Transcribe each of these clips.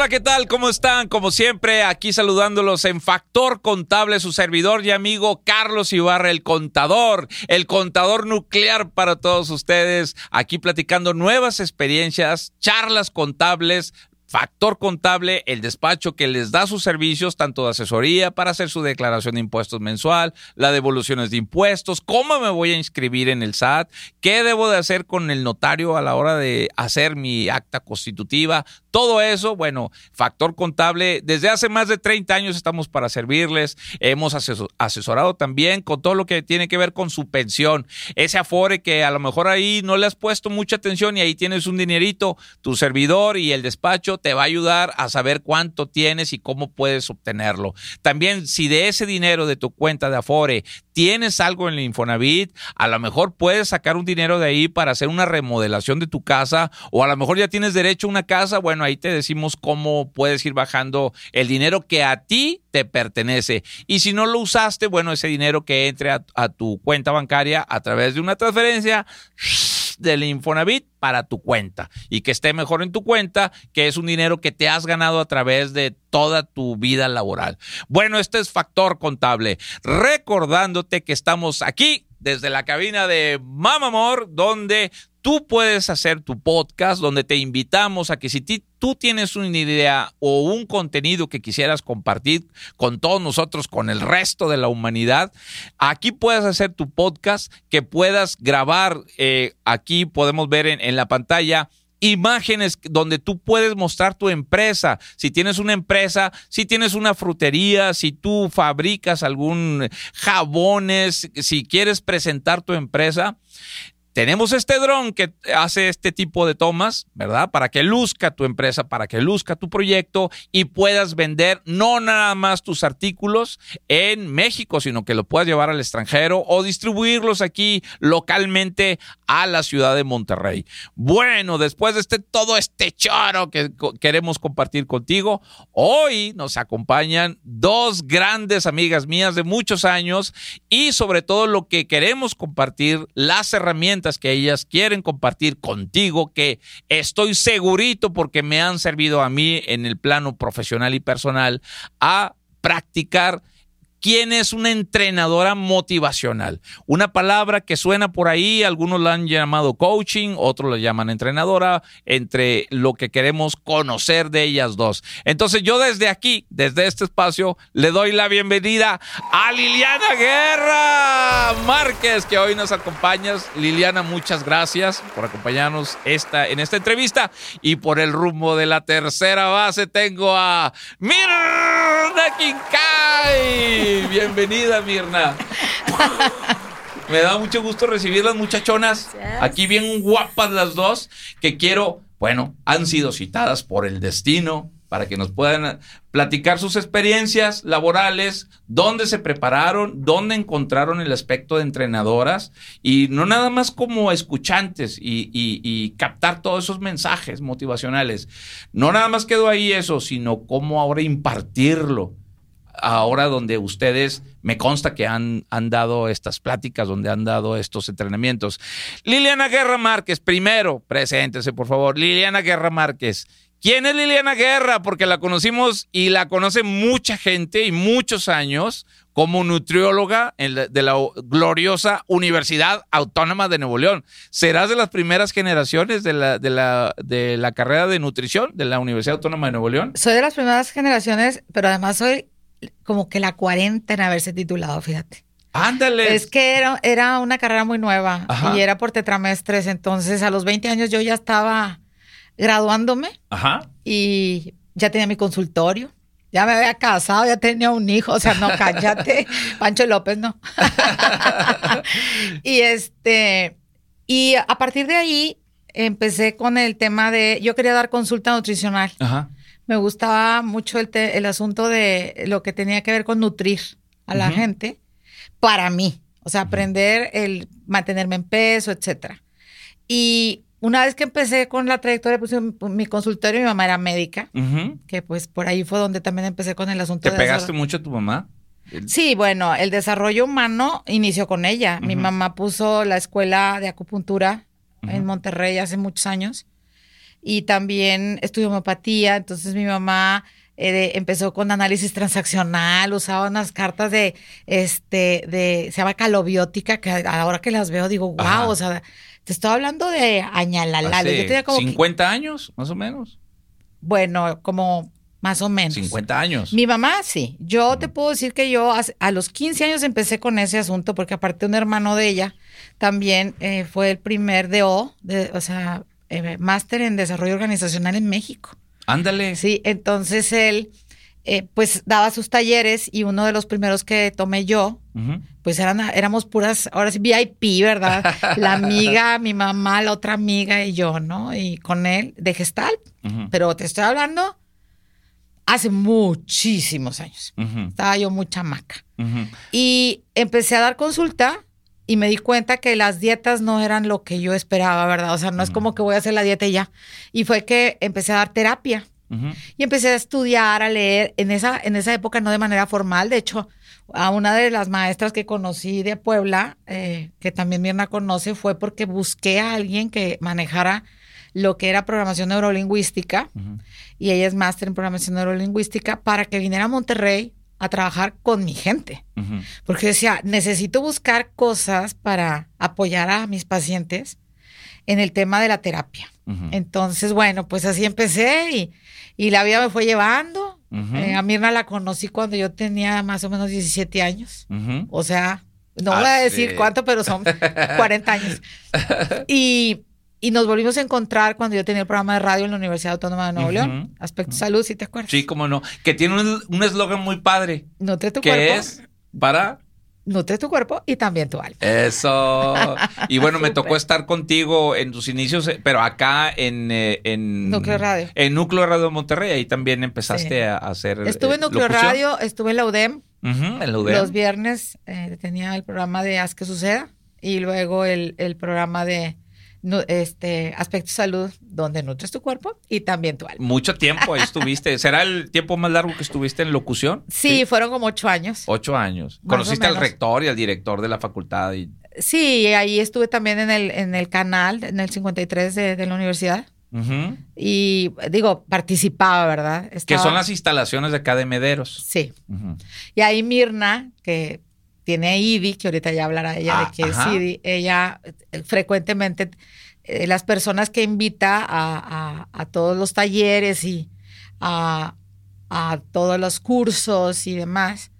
Hola, ¿qué tal? ¿Cómo están? Como siempre, aquí saludándolos en Factor Contable, su servidor y amigo Carlos Ibarra, el contador, el contador nuclear para todos ustedes, aquí platicando nuevas experiencias, charlas contables, Factor Contable, el despacho que les da sus servicios, tanto de asesoría para hacer su declaración de impuestos mensual, la devoluciones de impuestos, cómo me voy a inscribir en el SAT, qué debo de hacer con el notario a la hora de hacer mi acta constitutiva, todo eso, bueno, Factor Contable, desde hace más de 30 años estamos para servirles, hemos asesorado también con todo lo que tiene que ver con su pensión, ese afore que a lo mejor ahí no le has puesto mucha atención y ahí tienes un dinerito, tu servidor y el despacho te va a ayudar a saber cuánto tienes y cómo puedes obtenerlo. También si de ese dinero de tu cuenta de Afore tienes algo en el Infonavit, a lo mejor puedes sacar un dinero de ahí para hacer una remodelación de tu casa o a lo mejor ya tienes derecho a una casa, bueno, ahí te decimos cómo puedes ir bajando el dinero que a ti te pertenece. Y si no lo usaste, bueno, ese dinero que entre a, a tu cuenta bancaria a través de una transferencia del Infonavit para tu cuenta y que esté mejor en tu cuenta, que es un dinero que te has ganado a través de toda tu vida laboral. Bueno, este es Factor Contable. Recordándote que estamos aquí desde la cabina de Mamamor, donde tú puedes hacer tu podcast, donde te invitamos a que si tú tienes una idea o un contenido que quisieras compartir con todos nosotros, con el resto de la humanidad, aquí puedes hacer tu podcast, que puedas grabar, eh, aquí podemos ver en, en la pantalla imágenes donde tú puedes mostrar tu empresa. Si tienes una empresa, si tienes una frutería, si tú fabricas algún jabones, si quieres presentar tu empresa, tenemos este dron que hace este tipo de tomas, ¿verdad? Para que luzca tu empresa, para que luzca tu proyecto y puedas vender no nada más tus artículos en México, sino que lo puedas llevar al extranjero o distribuirlos aquí localmente a la ciudad de Monterrey. Bueno, después de este todo este choro que queremos compartir contigo, hoy nos acompañan dos grandes amigas mías de muchos años y sobre todo lo que queremos compartir, las herramientas que ellas quieren compartir contigo, que estoy segurito porque me han servido a mí en el plano profesional y personal a practicar ¿Quién es una entrenadora motivacional? Una palabra que suena por ahí, algunos la han llamado coaching, otros la llaman entrenadora, entre lo que queremos conocer de ellas dos. Entonces yo desde aquí, desde este espacio, le doy la bienvenida a Liliana Guerra Márquez, que hoy nos acompañas. Liliana, muchas gracias por acompañarnos esta, en esta entrevista y por el rumbo de la tercera base tengo a Mirna Quincay bienvenida Mirna. Me da mucho gusto recibir las muchachonas. Aquí bien guapas las dos, que quiero, bueno, han sido citadas por el destino para que nos puedan platicar sus experiencias laborales, dónde se prepararon, dónde encontraron el aspecto de entrenadoras y no nada más como escuchantes y, y captar todos esos mensajes motivacionales. No nada más quedó ahí eso, sino cómo ahora impartirlo ahora donde ustedes me consta que han, han, dado estas pláticas, donde han dado estos entrenamientos. Liliana Guerra Márquez, primero, preséntese por favor. Liliana Guerra Márquez. ¿Quién es Liliana Guerra? Porque la conocimos y la conoce mucha gente y muchos años como nutrióloga de la gloriosa Universidad Autónoma de Nuevo León. ¿Serás de las primeras generaciones de la, de la, de la carrera de nutrición de la Universidad Autónoma de Nuevo León? Soy de las primeras generaciones, pero además soy como que la 40 en haberse titulado, fíjate. Ándale. Es que era, era una carrera muy nueva y era por tetramestres, entonces a los 20 años yo ya estaba graduándome Ajá. y ya tenía mi consultorio. Ya me había casado, ya tenía un hijo, o sea, no, cállate, Pancho López, no. y este, y a partir de ahí empecé con el tema de, yo quería dar consulta nutricional. Ajá me gustaba mucho el, el, asunto de lo que tenía que ver con nutrir a la gente para mí. O sea, aprender el mantenerme en peso, etcétera. Y una vez que empecé con la trayectoria, pues mi consultorio, mi mamá era médica, que pues por ahí fue donde también empecé con el asunto. ¿Te pegaste mucho a tu mamá? Sí, bueno, el desarrollo humano inició con ella. Mi mamá puso la escuela de acupuntura en Monterrey hace muchos años y también estudió homeopatía, entonces mi mamá eh, empezó con análisis transaccional, usaba unas cartas de, este, de, se llama calobiótica, que ahora que las veo digo, wow, o sea, te estoy hablando de añalalal. Yo tenía como 50 años, más o menos. Bueno, como más o menos. 50 años. Mi mamá, sí. Yo te puedo decir que yo a, los 15 años empecé con ese asunto, porque aparte un hermano de ella también eh, fue el primer DO, de, o sea, eh, máster en desarrollo organizacional en México. Ándale. Sí, entonces él, eh, pues daba sus talleres y uno de los primeros que tomé yo, pues eran, éramos puras, ahora sí, VIP, ¿verdad? La amiga, mi mamá, la otra amiga y yo, ¿no? Y con él de gestal. Pero te estoy hablando hace muchísimos años. Estaba yo muy chamaca. Y empecé a dar consulta y me di cuenta que las dietas no eran lo que yo esperaba, ¿verdad? O sea, no es como que voy a hacer la dieta y ya. Y fue que empecé a dar terapia. Y empecé a estudiar, a leer, en esa, en esa época no de manera formal, de hecho, a una de las maestras que conocí de Puebla, eh, que también Mirna conoce, fue porque busqué a alguien que manejara lo que era programación neurolingüística, y ella es máster en programación neurolingüística, para que viniera a Monterrey a trabajar con mi gente. Porque decía, necesito buscar cosas para apoyar a mis pacientes en el tema de la terapia. Entonces, bueno, pues así empecé y, y la vida me fue llevando. Eh, a Mirna la conocí cuando yo tenía más o menos 17 años. O sea, no voy a decir cuánto, pero son 40 años. Y y nos volvimos a encontrar cuando yo tenía el programa de radio en la Universidad Autónoma de Nuevo León. Aspecto salud, si te acuerdas. Sí, cómo no. Que tiene un eslogan muy padre. Nutre tu cuerpo. Que es para... Nutre tu cuerpo y también tu alma. Eso. Y bueno, me tocó estar contigo en tus inicios, eh, pero acá en... Eh, en Núcleo Radio. En Núcleo Radio Monterrey. Ahí también empezaste a hacer... Estuve en eh, Núcleo Radio, estuve en la UDEM. en la UDEM. Los viernes tenía el programa de Haz que suceda y luego el, el programa de este aspecto salud donde nutres tu cuerpo y también tu alma. Mucho tiempo ahí estuviste. ¿Será el tiempo más largo que estuviste en locución? Sí, fueron como ocho años. Ocho años. ¿Conociste al rector y al director de la facultad? Y... Sí, ahí estuve también en el, en el canal, en el 53 de, de la universidad. Y digo, participaba, ¿verdad? Que son las instalaciones de acá de Mederos. Sí. Y ahí Mirna, que tiene IDI, que ahorita ya hablará ella de ah, qué es IDI, ella eh, frecuentemente, eh, las personas que invita a, todos los talleres y a, todos los cursos y demás,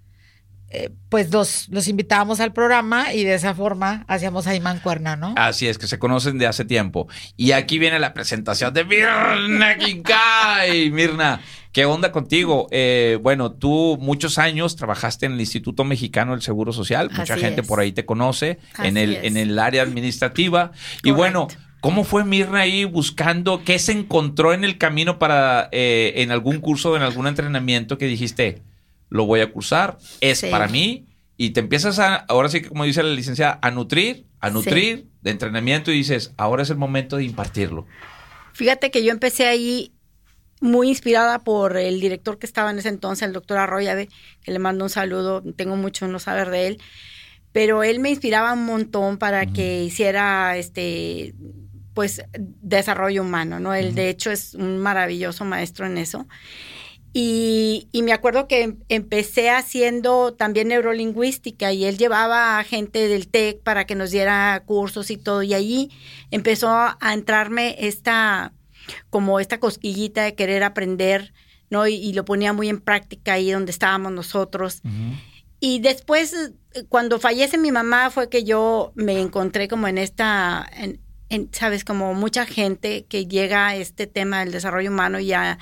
eh, pues los, los invitábamos al programa y de esa forma hacíamos ahí mancuerna, ¿no? Así es, que se conocen de hace tiempo. Y aquí viene la presentación de Mirna Kinkai. Mirna, ¿Qué onda contigo? Eh, bueno, tú muchos años trabajaste en el Instituto Mexicano del Seguro Social, mucha gente por ahí te conoce en el, en el área administrativa. Y bueno, ¿cómo fue Mirna ahí buscando qué se encontró en el camino para eh, en algún curso, en algún entrenamiento que dijiste, lo voy a cursar, es para mí? Y te empiezas a, ahora sí que como dice la licenciada, a nutrir, a nutrir de entrenamiento y dices, ahora es el momento de impartirlo. Fíjate que yo empecé ahí muy inspirada por el director que estaba en ese entonces, el doctor Arroyave, que le mando un saludo, tengo mucho no saber de él, pero él me inspiraba un montón para que hiciera este pues desarrollo humano, ¿no? Él de hecho es un maravilloso maestro en eso. Y, y, me acuerdo que empecé haciendo también neurolingüística y él llevaba a gente del TEC para que nos diera cursos y todo. Y allí empezó a entrarme esta, como esta cosquillita de querer aprender, ¿no? Y, lo ponía muy en práctica ahí donde estábamos nosotros. Y después, cuando fallece mi mamá, fue que yo me encontré como en esta, en, sabes, como mucha gente que llega a este tema del desarrollo humano y a,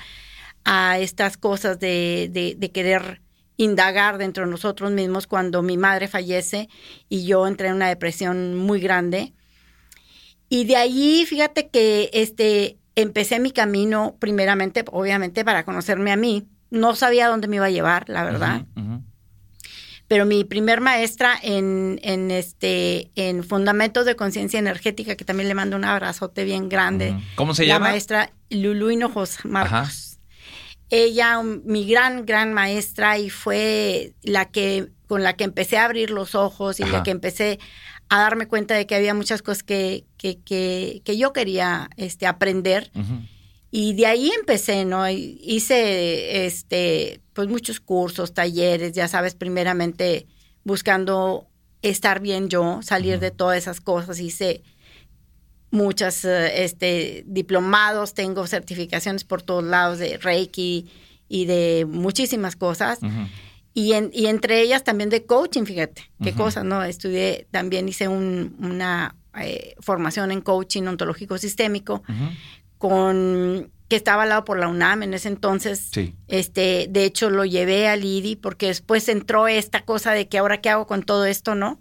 estas cosas de, de, de querer indagar dentro de nosotros mismos cuando mi madre fallece y yo entré en una depresión muy grande. Y de allí, fíjate que este, empecé mi camino primeramente, obviamente, para conocerme a mí. No sabía dónde me iba a llevar, la verdad. Pero mi primer maestra en, en, este, en Fundamentos de Conciencia Energética, que también le mando un abrazote bien grande. ¿Cómo se llama? La maestra Lulu Hinojos Marcos. Ella, mi gran, gran maestra, y fue la que, con la que empecé a abrir los ojos y la que empecé a darme cuenta de que había muchas cosas que, que, que, yo quería este, aprender. Y de ahí empecé, ¿no? Hice este, pues muchos cursos, talleres, ya sabes, primeramente buscando estar bien yo, salir de todas esas cosas. Hice muchas eh, este, diplomados, tengo certificaciones por todos lados de Reiki y de muchísimas cosas. Y, en, y, entre ellas también de coaching, fíjate, qué cosas, ¿no? Estudié, también hice una eh, formación en coaching ontológico sistémico con que estaba al lado por la UNAM en ese entonces. Este, de hecho lo llevé al IDI porque después entró esta cosa de que ahora qué hago con todo esto, ¿no?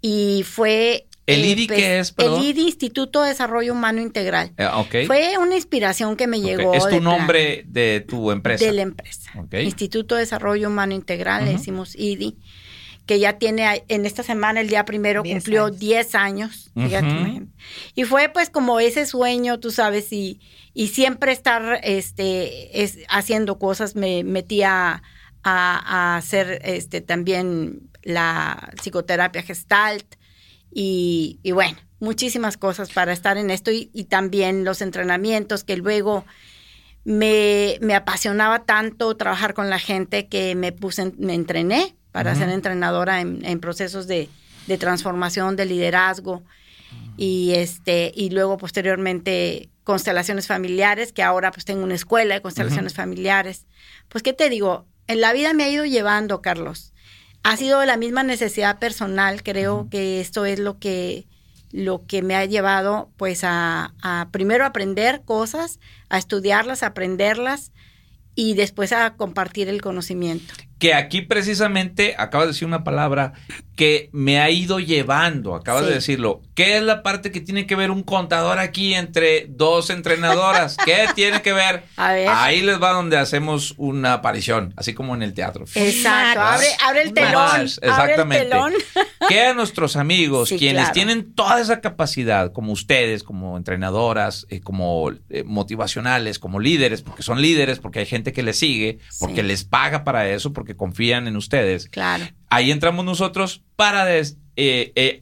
Y fue ¿El eh, IDI pues, qué es? El IDI, Instituto de Desarrollo Humano Integral. Eh, fue una inspiración que me llegó. ¿Es tu nombre de tu empresa? De la empresa. Instituto de Desarrollo Humano Integral, le decimos IDI que ya tiene en esta semana, el día primero, cumplió 10 años. Y fue pues como ese sueño, tú sabes, y, y siempre estar este, es, haciendo cosas. Me metía a, hacer este, también la psicoterapia gestalt y, y, bueno, muchísimas cosas para estar en esto y, y también los entrenamientos que luego... Me, me, apasionaba tanto trabajar con la gente que me puse, me entrené para ser entrenadora en, procesos de, transformación, de liderazgo y este y luego posteriormente constelaciones familiares, que ahora pues tengo una escuela de constelaciones familiares. Pues qué te digo, en la vida me ha ido llevando, Carlos. Ha sido la misma necesidad personal, creo que esto es lo que lo que me ha llevado pues a, a primero aprender cosas, a estudiarlas, a aprenderlas y después a compartir el conocimiento que aquí precisamente acabas de decir una palabra que me ha ido llevando, acabas de decirlo. ¿Qué es la parte que tiene que ver un contador aquí entre dos entrenadoras? ¿Qué tiene que ver? Ahí les va donde hacemos una aparición, así como en el teatro. Exacto, abre, el telón. exactamente. Que a nuestros amigos, quienes tienen toda esa capacidad, como ustedes, como entrenadoras, eh, como eh, motivacionales, como líderes, porque son líderes, porque hay gente que les sigue, porque les paga para eso, porque que confían en ustedes. Claro. Ahí entramos nosotros para eh, eh,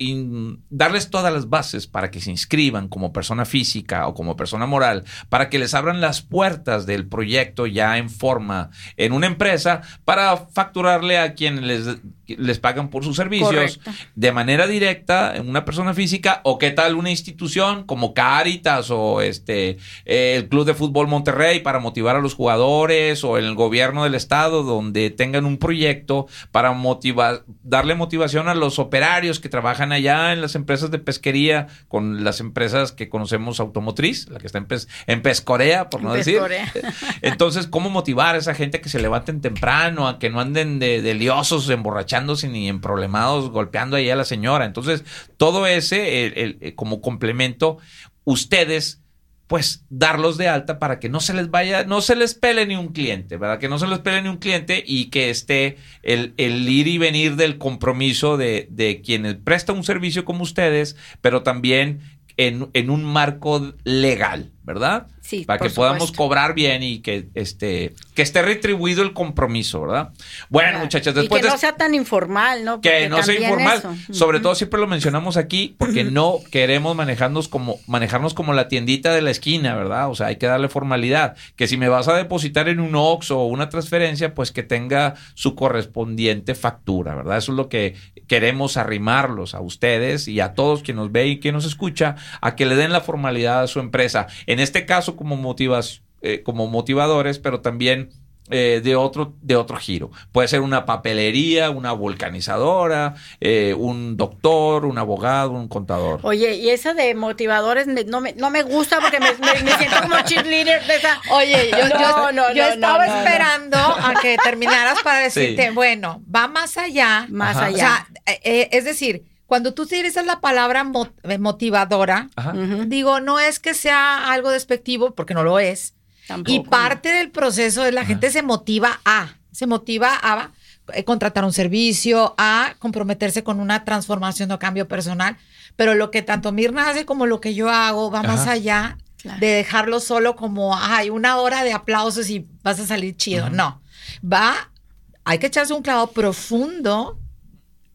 darles todas las bases para que se inscriban como persona física o como persona moral, para que les abran las puertas del proyecto ya en forma en una empresa para facturarle a quienes les, les pagan por sus servicios de manera directa en una persona física o qué tal una institución como Caritas o este el Club de Fútbol Monterrey para motivar a los jugadores o el gobierno del estado donde tengan un proyecto para motivar darle motivación a los operarios que trabajan allá en las empresas de pesquería, con las empresas que conocemos automotriz, la que está en, en Pescorea, por no decir. Entonces, ¿cómo motivar a esa gente que se levanten temprano, a que no anden de, liosos, emborrachándose ni en problemados, golpeando ahí a la señora? Entonces, todo ese, como complemento, ustedes pues darlos de alta para que no se les vaya, no se les pele ni un cliente, ¿verdad? Que no se les pele ni un cliente y que esté el, el ir y venir del compromiso de, de quienes prestan un servicio como ustedes, pero también en, en un marco legal, ¿verdad? Sí, para que podamos cobrar bien y que este que esté retribuido el compromiso, ¿verdad? Bueno, muchachas, después y que no sea tan informal, ¿no? que no sea informal, sobre todo siempre lo mencionamos aquí porque no queremos manejarnos como manejarnos como la tiendita de la esquina, ¿verdad? O sea, hay que darle formalidad, que si me vas a depositar en un OX o una transferencia, pues que tenga su correspondiente factura, ¿verdad? Eso es lo que queremos arrimarlos a ustedes y a todos quienes nos ve y quien nos escucha a que le den la formalidad a su empresa. En este caso como motivas, eh, como motivadores, pero también eh, de, otro, de otro giro. Puede ser una papelería, una vulcanizadora, eh, un doctor, un abogado, un contador. Oye, y esa de motivadores no, me, no me gusta porque me, siento como cheerleader de esa. Oye, yo, yo, estaba esperando a que terminaras para decirte, bueno, va más allá. Más allá. es decir, cuando tú utilizas la palabra eh, motivadora, digo, no es que sea algo despectivo, porque no lo es. y parte del proceso es la gente se motiva a, se motiva a eh, contratar un servicio, a comprometerse con una transformación o cambio personal. Pero lo que tanto Mirna hace como lo que yo hago va más allá de dejarlo solo como, ay, una hora de aplausos y vas a salir chido. No, va, hay que echarse un clavo profundo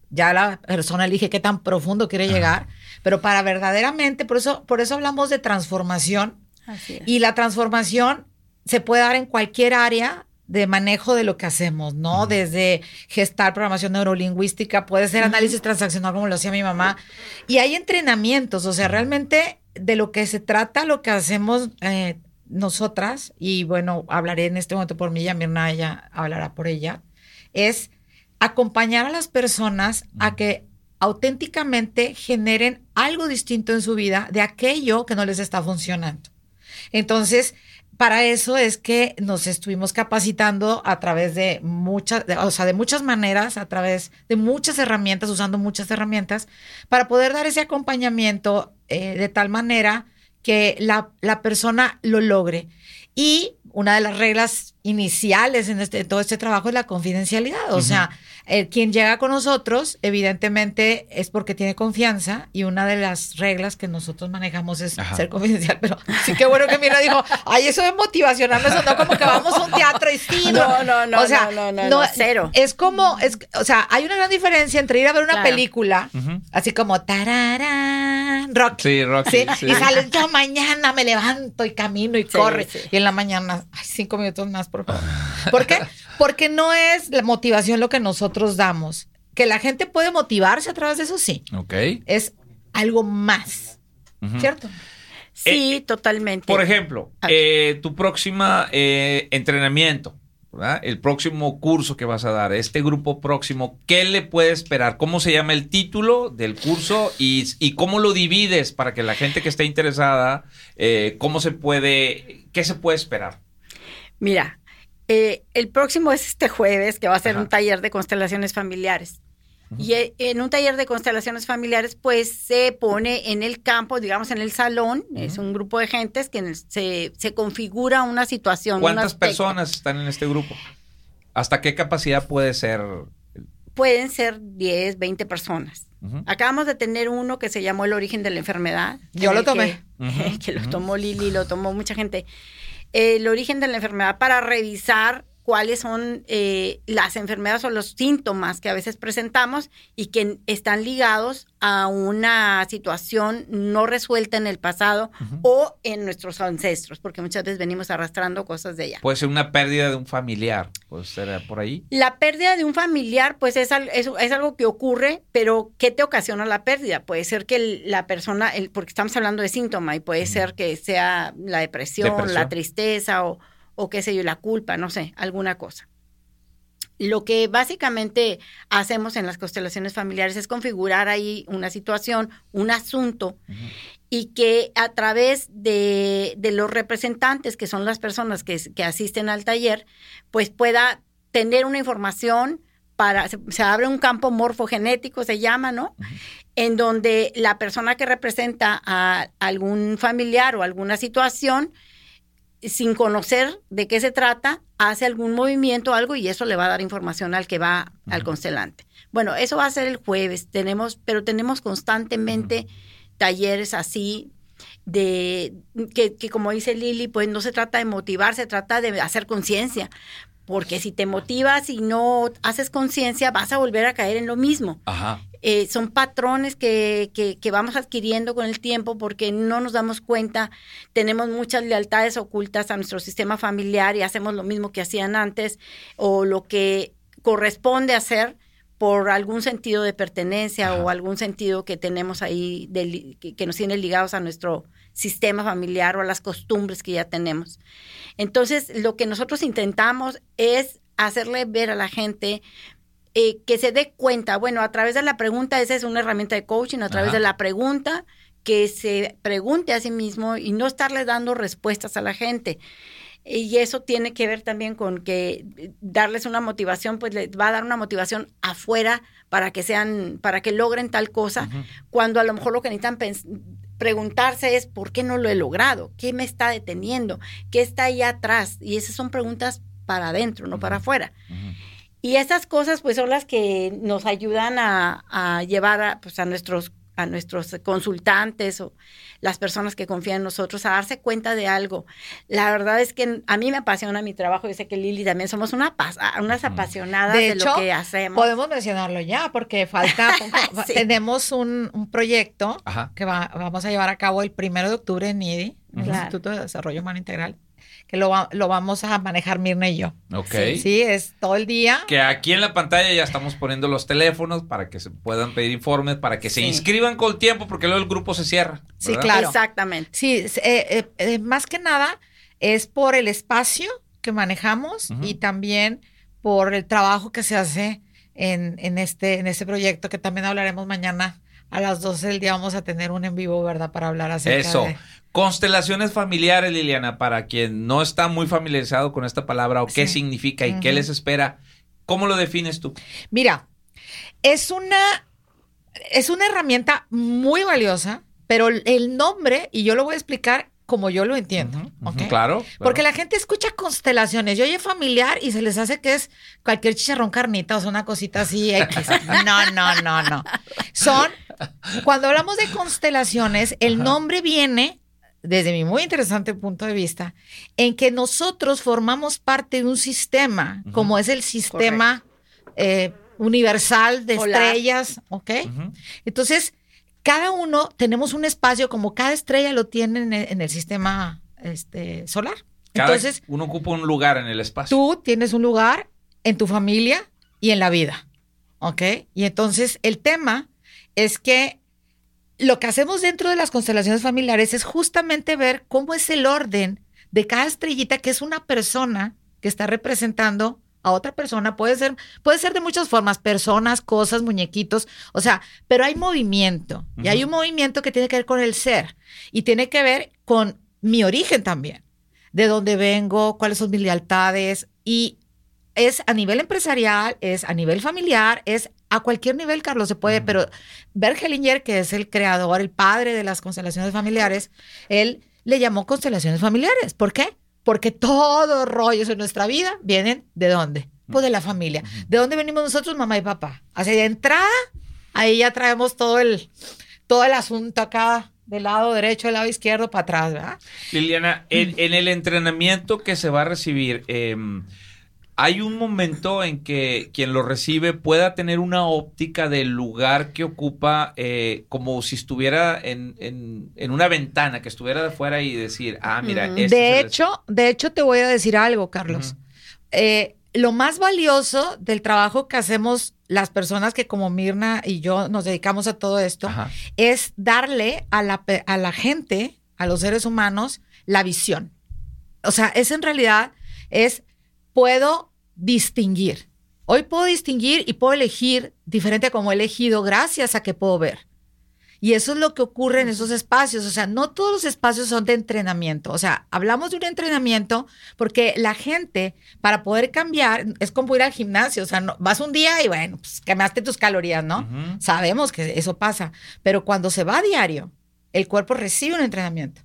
ya la persona elige qué tan profundo quiere llegar, pero para verdaderamente, por eso, por eso hablamos de transformación, Y la transformación se puede dar en cualquier área de manejo de lo que hacemos, ¿no? Desde gestar programación neurolingüística, puede ser análisis transaccional como lo hacía mi mamá. Y hay entrenamientos, o sea, realmente de lo que se trata, lo que hacemos eh, nosotras, y bueno, hablaré en este momento por mí, y a Mirna ella hablará por ella, es acompañar a las personas a que auténticamente generen algo distinto en su vida de aquello que no les está funcionando. Entonces, para eso es que nos estuvimos capacitando a través de muchas, o sea, de muchas maneras, a través de muchas herramientas, usando muchas herramientas, para poder dar ese acompañamiento eh, de tal manera que la, la persona lo logre. Y una de las reglas iniciales en este, todo este trabajo es la confidencialidad. O sea, el, quien llega con nosotros, evidentemente, es porque tiene confianza y una de las reglas que nosotros manejamos es ser confidencial. Pero sí que bueno que mira dijo, ay, eso es motivacional, eso no como que vamos a un teatro y No, no, no, o sea, no, no, no, cero. Es como, es, o sea, hay una gran diferencia entre ir a ver una película, así como tararán, rock. Sí, rock. ¿sí? Y sales, yo mañana me levanto y camino y corre. Y en la mañana, ay, cinco minutos más, por favor. ¿Por qué? Porque no es la motivación lo que nosotros damos. Que la gente puede motivarse a través de eso, sí. Ok. Es algo más. ¿Cierto? Sí, eh, totalmente. Por ejemplo, eh, tu próxima eh, entrenamiento, el próximo curso que vas a dar, este grupo próximo, ¿qué le puede esperar? ¿Cómo se llama el título del curso y, y cómo lo divides para que la gente que esté interesada, cómo se puede, qué se puede esperar? Mira, eh, el próximo es este jueves, que va a ser un taller de constelaciones familiares. Y eh, en un taller de constelaciones familiares, pues se pone en el campo, digamos en el salón, es un grupo de gentes que se, se configura una situación. ¿Cuántas personas están en este grupo? ¿Hasta qué capacidad puede ser? Pueden ser 10, 20 personas. Acabamos de tener uno que se llamó El origen de la enfermedad. Yo lo tomé. Que, lo tomó Lili, lo tomó mucha gente el origen de la enfermedad para revisar cuáles son eh, las enfermedades o los síntomas que a veces presentamos y que están ligados a una situación no resuelta en el pasado o en nuestros ancestros, porque muchas veces venimos arrastrando cosas de allá. Puede ser una pérdida de un familiar, puede ser por ahí. La pérdida de un familiar, pues es, es, algo que ocurre, pero ¿qué te ocasiona la pérdida? Puede ser que la persona, el, porque estamos hablando de síntoma, y puede ser que sea la depresión, la tristeza o o qué sé yo, la culpa, no sé, alguna cosa. Lo que básicamente hacemos en las constelaciones familiares es configurar ahí una situación, un asunto, y que a través de, los representantes, que son las personas que, asisten al taller, pues pueda tener una información para, se, abre un campo morfogenético, se llama, ¿no? En donde la persona que representa a algún familiar o alguna situación, sin conocer de qué se trata, hace algún movimiento o algo y eso le va a dar información al que va al constelante. Bueno, eso va a ser el jueves, tenemos, pero tenemos constantemente talleres así de que, que, como dice Lili, pues no se trata de motivar, se trata de hacer conciencia, porque si te motivas y no haces conciencia, vas a volver a caer en lo mismo. Ajá. Eh, son patrones que, que, vamos adquiriendo con el tiempo porque no nos damos cuenta, tenemos muchas lealtades ocultas a nuestro sistema familiar y hacemos lo mismo que hacían antes o lo que corresponde hacer por algún sentido de pertenencia o algún sentido que tenemos ahí que, que, nos tiene ligados a nuestro sistema familiar o a las costumbres que ya tenemos. Entonces, lo que nosotros intentamos es hacerle ver a la gente eh, que se dé cuenta, bueno, a través de la pregunta, esa es una herramienta de coaching, a través de la pregunta, que se pregunte a sí mismo y no estarle dando respuestas a la gente. Y eso tiene que ver también con que darles una motivación, pues les va a dar una motivación afuera para que sean, para que logren tal cosa, cuando a lo mejor lo que necesitan preguntarse es ¿por qué no lo he logrado? ¿Qué me está deteniendo? ¿Qué está ahí atrás? Y esas son preguntas para adentro, no para afuera. Y esas cosas pues son las que nos ayudan a, llevar a, pues, a nuestros a nuestros consultantes o las personas que confían en nosotros a darse cuenta de algo. La verdad es que a mí me apasiona mi trabajo. Yo sé que Lili también somos una, unas apasionadas de, lo que hacemos. Podemos mencionarlo ya porque falta, tenemos un, proyecto que vamos a llevar a cabo el primero de octubre en IDI, en el Instituto de Desarrollo Humano Integral que lo, lo, vamos a manejar Mirna y yo. Ok. Sí, es todo el día. Que aquí en la pantalla ya estamos poniendo los teléfonos para que se puedan pedir informes, para que se inscriban con tiempo, porque luego el grupo se cierra. Sí, claro. Exactamente. Sí, eh, eh, eh, más que nada es por el espacio que manejamos y también por el trabajo que se hace en, en, este, en este proyecto, que también hablaremos mañana a las 12 del día vamos a tener un en vivo, ¿verdad? Para hablar acerca Eso. Constelaciones familiares, Liliana, para quien no está muy familiarizado con esta palabra o qué significa y qué les espera, ¿cómo lo defines tú? Mira, es una, es una herramienta muy valiosa, pero el nombre, y yo lo voy a explicar como yo lo entiendo. claro, Porque la gente escucha constelaciones y oye familiar y se les hace que es cualquier chicharrón carnita o una cosita así X. No, no, no, no. Son, cuando hablamos de constelaciones, el nombre viene, desde mi muy interesante punto de vista, en que nosotros formamos parte de un sistema, como es el sistema eh, universal de estrellas, ¿ok? Entonces, cada uno tenemos un espacio como cada estrella lo tiene en el, sistema este, solar. Entonces, uno ocupa un lugar en el espacio. Tú tienes un lugar en tu familia y en la vida. ¿Ok? Y entonces el tema es que lo que hacemos dentro de las constelaciones familiares es justamente ver cómo es el orden de cada estrellita que es una persona que está representando a otra persona. Puede ser, puede ser de muchas formas, personas, cosas, muñequitos, o sea, pero hay movimiento. Y hay un movimiento que tiene que ver con el ser y tiene que ver con mi origen también, de dónde vengo, cuáles son mis lealtades y es a nivel empresarial, es a nivel familiar, es a cualquier nivel, Carlos, se puede, pero Bergelinger, que es el creador, el padre de las constelaciones familiares, él le llamó constelaciones familiares. ¿Por qué? Porque todos rollos en nuestra vida vienen de dónde? Pues de la familia. ¿De dónde venimos nosotros, mamá y papá? Hacia de entrada, ahí ya traemos todo el, todo el asunto acá del lado derecho, del lado izquierdo, para atrás, ¿verdad? Liliana, en, en el entrenamiento que se va a recibir, eh, hay un momento en que quien lo recibe pueda tener una óptica del lugar que ocupa eh, como si estuviera en, en, una ventana, que estuviera de afuera y decir, ah, mira, este de hecho, de hecho te voy a decir algo, Carlos. Eh, lo más valioso del trabajo que hacemos las personas que como Mirna y yo nos dedicamos a todo esto es darle a la, a la gente, a los seres humanos, la visión. O sea, es en realidad, es, puedo distinguir. Hoy puedo distinguir y puedo elegir diferente a como he elegido gracias a que puedo ver. Y eso es lo que ocurre en esos espacios. O sea, no todos los espacios son de entrenamiento. O sea, hablamos de un entrenamiento porque la gente, para poder cambiar, es como ir al gimnasio. O sea, no, vas un día y bueno, pues quemaste tus calorías, ¿no? Sabemos que eso pasa. Pero cuando se va a diario, el cuerpo recibe un entrenamiento.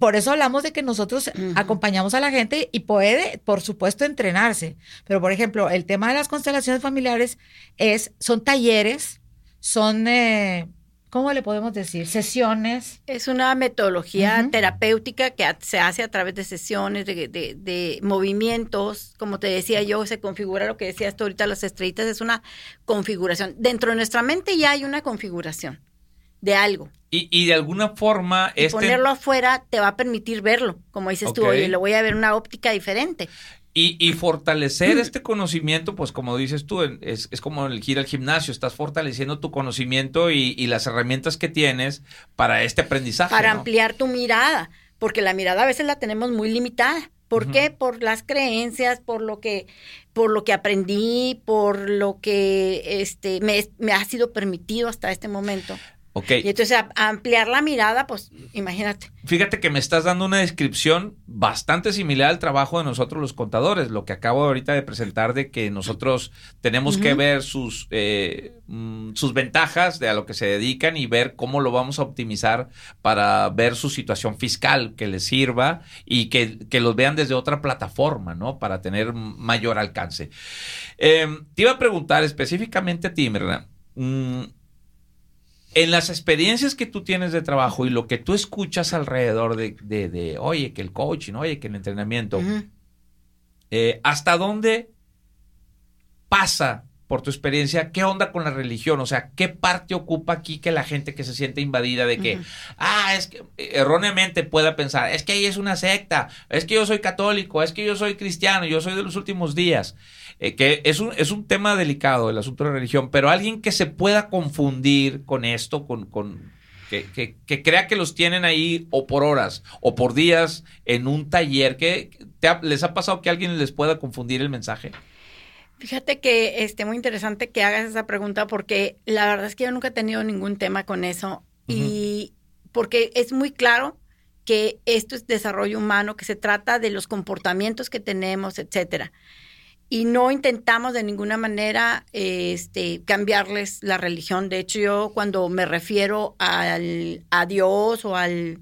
Por eso hablamos de que nosotros acompañamos a la gente y puede, por supuesto, entrenarse. Pero, por ejemplo, el tema de las constelaciones familiares es, son talleres, son, eh, ¿cómo le podemos decir? Sesiones. Es una metodología terapéutica que se hace a través de sesiones, de, de, movimientos. Como te decía yo, se configura lo que decías tú ahorita, las estrellitas, es una configuración. Dentro de nuestra mente ya hay una configuración de algo. Y, y de alguna forma... Y este... ponerlo afuera te va a permitir verlo, como dices tú, oye, lo voy a ver una óptica diferente. Y, y fortalecer este conocimiento, pues como dices tú, es, es como elegir al gimnasio, estás fortaleciendo tu conocimiento y, y, las herramientas que tienes para este aprendizaje. Para ampliar tu mirada, porque la mirada a veces la tenemos muy limitada. ¿Por qué? Por las creencias, por lo que, por lo que aprendí, por lo que este, me, me ha sido permitido hasta este momento. Y entonces ampliar la mirada, pues imagínate. Fíjate que me estás dando una descripción bastante similar al trabajo de nosotros los contadores, lo que acabo ahorita de presentar de que nosotros tenemos que ver sus, eh, mm, sus ventajas de a lo que se dedican y ver cómo lo vamos a optimizar para ver su situación fiscal, que les sirva y que, que los vean desde otra plataforma, ¿no? Para tener mayor alcance. Em, te iba a preguntar específicamente a ti, ¿verdad? Mm, en las experiencias que tú tienes de trabajo y lo que tú escuchas alrededor de, de, oye, que el coaching, oye, que el entrenamiento, eh, ¿hasta dónde pasa por tu experiencia, ¿qué onda con la religión? O sea, ¿qué parte ocupa aquí que la gente que se siente invadida de que, ah, es que eh, erróneamente pueda pensar, es que ahí es una secta, es que yo soy católico, es que yo soy cristiano, yo soy de los últimos días, eh, que es un, es un tema delicado el asunto de la religión, pero alguien que se pueda confundir con esto, con, con que, que, crea que los tienen ahí o por horas o por días en un taller, ¿qué, ¿les ha pasado que alguien les pueda confundir el mensaje? Fíjate que este muy interesante que hagas esa pregunta porque la verdad es que yo nunca he tenido ningún tema con eso y porque es muy claro que esto es desarrollo humano, que se trata de los comportamientos que tenemos, etcétera. Y no intentamos de ninguna manera este, cambiarles la religión. De hecho, yo cuando me refiero al, a Dios o al,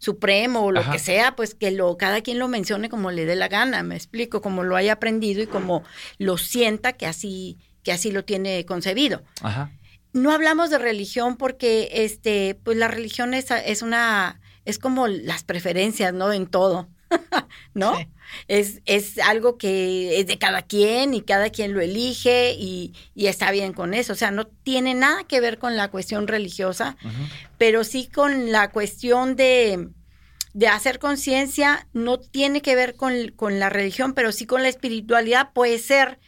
supremo o lo que sea, pues que lo cada quien lo mencione como le dé la gana, me explico, como lo haya aprendido y como lo sienta que así que así lo tiene concebido. Ajá. No hablamos de religión porque este pues la religión es, es una es como las preferencias, ¿no? En todo. ¿No? Es, es algo que es de cada quien y cada quien lo elige y, y, está bien con eso. O sea, no tiene nada que ver con la cuestión religiosa, pero sí con la cuestión de, de hacer conciencia, no tiene que ver con, con, la religión, pero sí con la espiritualidad, puede ser,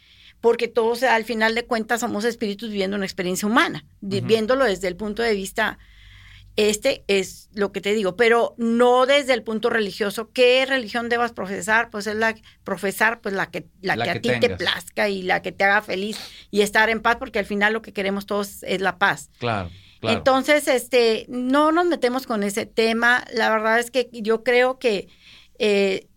porque todos al final de cuentas somos espíritus viviendo una experiencia humana, viéndolo desde el punto de vista este es lo que te digo, pero no desde el punto religioso. ¿Qué religión debas profesar? Pues es la profesar, pues la que, la, que, a ti te plazca y la que te haga feliz y estar en paz, porque al final lo que queremos todos es la paz. Claro. Entonces, este, no nos metemos con ese tema. La verdad es que yo creo que eh,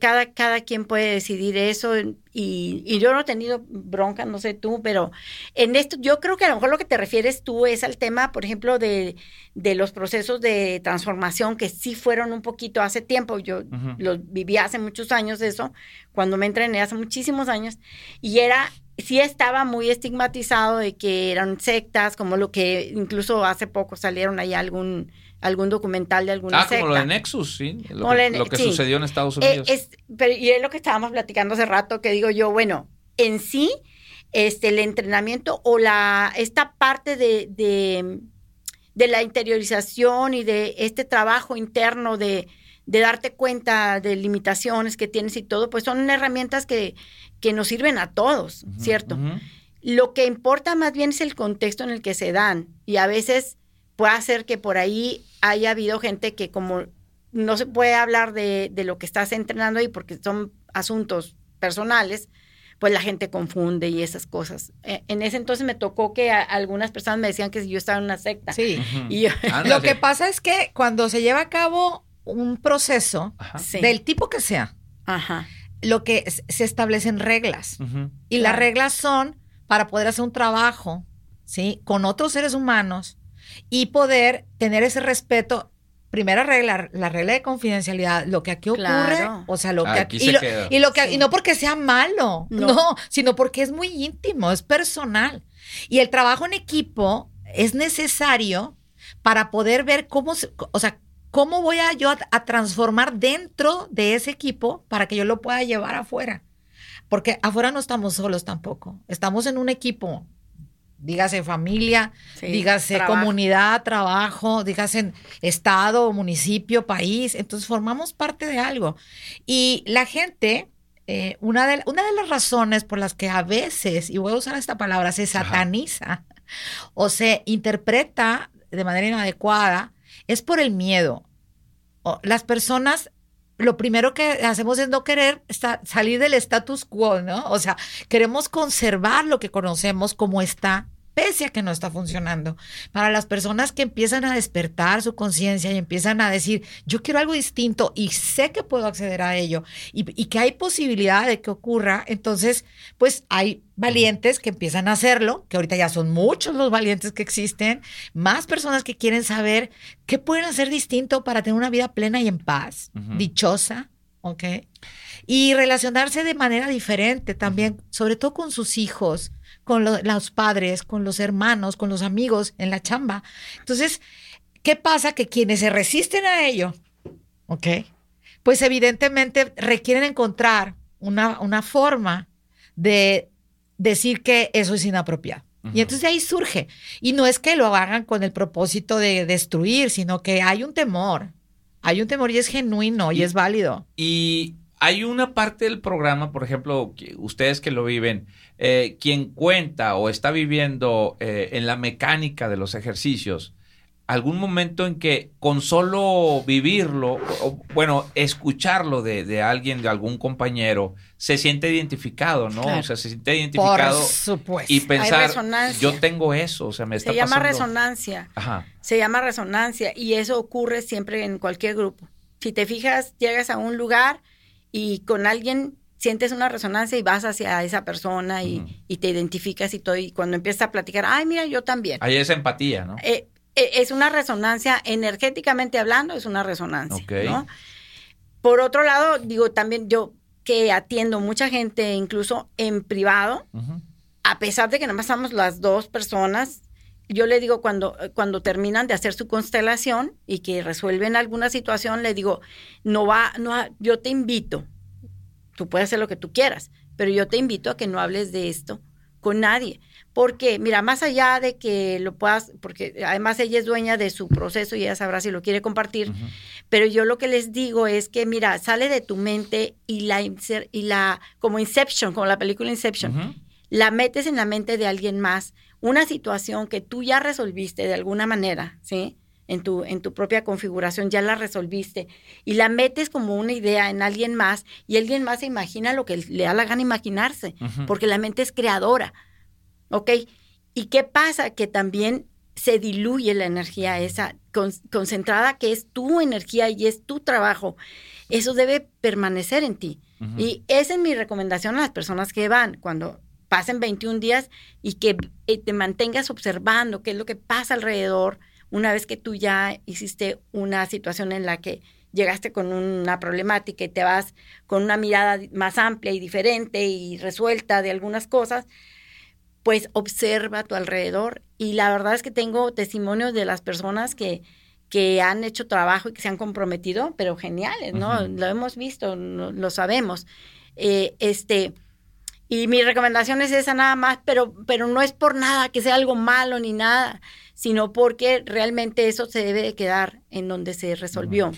cada, cada quien puede decidir eso y, yo no he tenido bronca, no sé tú, pero en esto yo creo que a lo mejor lo que te refieres tú es al tema, por ejemplo, de, de los procesos de transformación que sí fueron un poquito hace tiempo, yo los viví hace muchos años eso, cuando me entrené hace muchísimos años, y era sí estaba muy estigmatizado de que eran sectas, como lo que incluso hace poco salieron ahí algún algún documental de alguna ah, como lo de Nexus, sí, lo, que, sucedió en Estados eh, Unidos. pero, y es lo que estábamos platicando hace rato, que digo yo, bueno, en sí, este, el entrenamiento o la, esta parte de, de, la interiorización y de este trabajo interno de, de darte cuenta de limitaciones que tienes y todo, pues son herramientas que, que nos sirven a todos, ¿cierto? Lo que importa más bien es el contexto en el que se dan y a veces puede ser que por ahí haya habido gente que como no se puede hablar de, de lo que estás entrenando ahí porque son asuntos personales, pues la gente confunde y esas cosas. E, en ese entonces me tocó que algunas personas me decían que yo estaba en una secta. Sí. y lo que pasa es que cuando se lleva a cabo un proceso del tipo que sea, lo que se establecen reglas. Y las reglas son para poder hacer un trabajo, ¿sí? Con otros seres humanos y poder tener ese respeto. Primera regla, la regla de confidencialidad, lo que aquí ocurre, o sea, lo que aquí, y, lo, que y no porque sea malo, no. sino porque es muy íntimo, es personal. Y el trabajo en equipo es necesario para poder ver cómo, o sea, cómo voy a yo a, transformar dentro de ese equipo para que yo lo pueda llevar afuera. Porque afuera no estamos solos tampoco. Estamos en un equipo dígase familia, dígase comunidad, trabajo, dígase estado, municipio, país. Entonces formamos parte de algo. Y la gente, eh, una, de, una de las razones por las que a veces, y voy a usar esta palabra, se sataniza o se interpreta de manera inadecuada, es por el miedo. las personas lo primero que hacemos es no querer salir del status quo, ¿no? O sea, queremos conservar lo que conocemos como está, pese a que no está funcionando. Para las personas que empiezan a despertar su conciencia y empiezan a decir, yo quiero algo distinto y sé que puedo acceder a ello y, que hay posibilidad de que ocurra, entonces, pues hay valientes que empiezan a hacerlo, que ahorita ya son muchos los valientes que existen, más personas que quieren saber qué pueden hacer distinto para tener una vida plena y en paz, dichosa, ¿ok? Y relacionarse de manera diferente también, sobre todo con sus hijos, con los padres, con los hermanos, con los amigos en la chamba. Entonces, ¿qué pasa? Que quienes se resisten a ello, ¿ok? Pues evidentemente requieren encontrar una, una forma de decir que eso es inapropiado. Y entonces ahí surge. Y no es que lo hagan con el propósito de destruir, sino que hay un temor. Hay un temor y es genuino y, es válido. Y hay una parte del programa, por ejemplo, ustedes que lo viven, eh, quien cuenta o está viviendo eh, en la mecánica de los ejercicios, algún momento en que con solo vivirlo, o, bueno, escucharlo de, alguien, de algún compañero, se siente identificado, ¿no? O sea, se siente identificado. Por supuesto. Y pensar, yo tengo eso, o sea, me está Se llama resonancia. Ajá. Se llama resonancia y eso ocurre siempre en cualquier grupo. Si te fijas, llegas a un lugar y con alguien sientes una resonancia y vas hacia esa persona y, te identificas y todo. Y cuando empiezas a platicar, ay, mira, yo también. Hay esa empatía, ¿no? Eh, eh, es una resonancia, energéticamente hablando, es una resonancia. ¿no? Por otro lado, digo, también yo que atiendo mucha gente, incluso en privado, a pesar de que nada más estamos las dos personas, yo le digo cuando, cuando terminan de hacer su constelación y que resuelven alguna situación, le digo, no va, no, yo te invito, tú puedes hacer lo que tú quieras, pero yo te invito a que no hables de esto con nadie. Porque, mira, más allá de que lo puedas, porque además ella es dueña de su proceso y ella sabrá si lo quiere compartir, pero yo lo que les digo es que, mira, sale de tu mente y la, y la como Inception, como la película Inception, la metes en la mente de alguien más, una situación que tú ya resolviste de alguna manera, ¿sí? En tu, en tu propia configuración, ya la resolviste y la metes como una idea en alguien más y alguien más se imagina lo que le da la gana imaginarse, porque la mente es creadora. ¿Ok? ¿Y qué pasa? Que también se diluye la energía esa concentrada que es tu energía y es tu trabajo. Eso debe permanecer en ti. Y esa es mi recomendación a las personas que van cuando pasen 21 días y que eh, te mantengas observando qué es lo que pasa alrededor una vez que tú ya hiciste una situación en la que llegaste con una problemática y te vas con una mirada más amplia y diferente y resuelta de algunas cosas, pues observa a tu alrededor. Y la verdad es que tengo testimonios de las personas que, que han hecho trabajo y que se han comprometido, pero geniales, ¿no? Lo hemos visto, lo, sabemos. Eh, este, y mi recomendación es esa nada más, pero, pero no es por nada que sea algo malo ni nada, sino porque realmente eso se debe de quedar en donde se resolvió.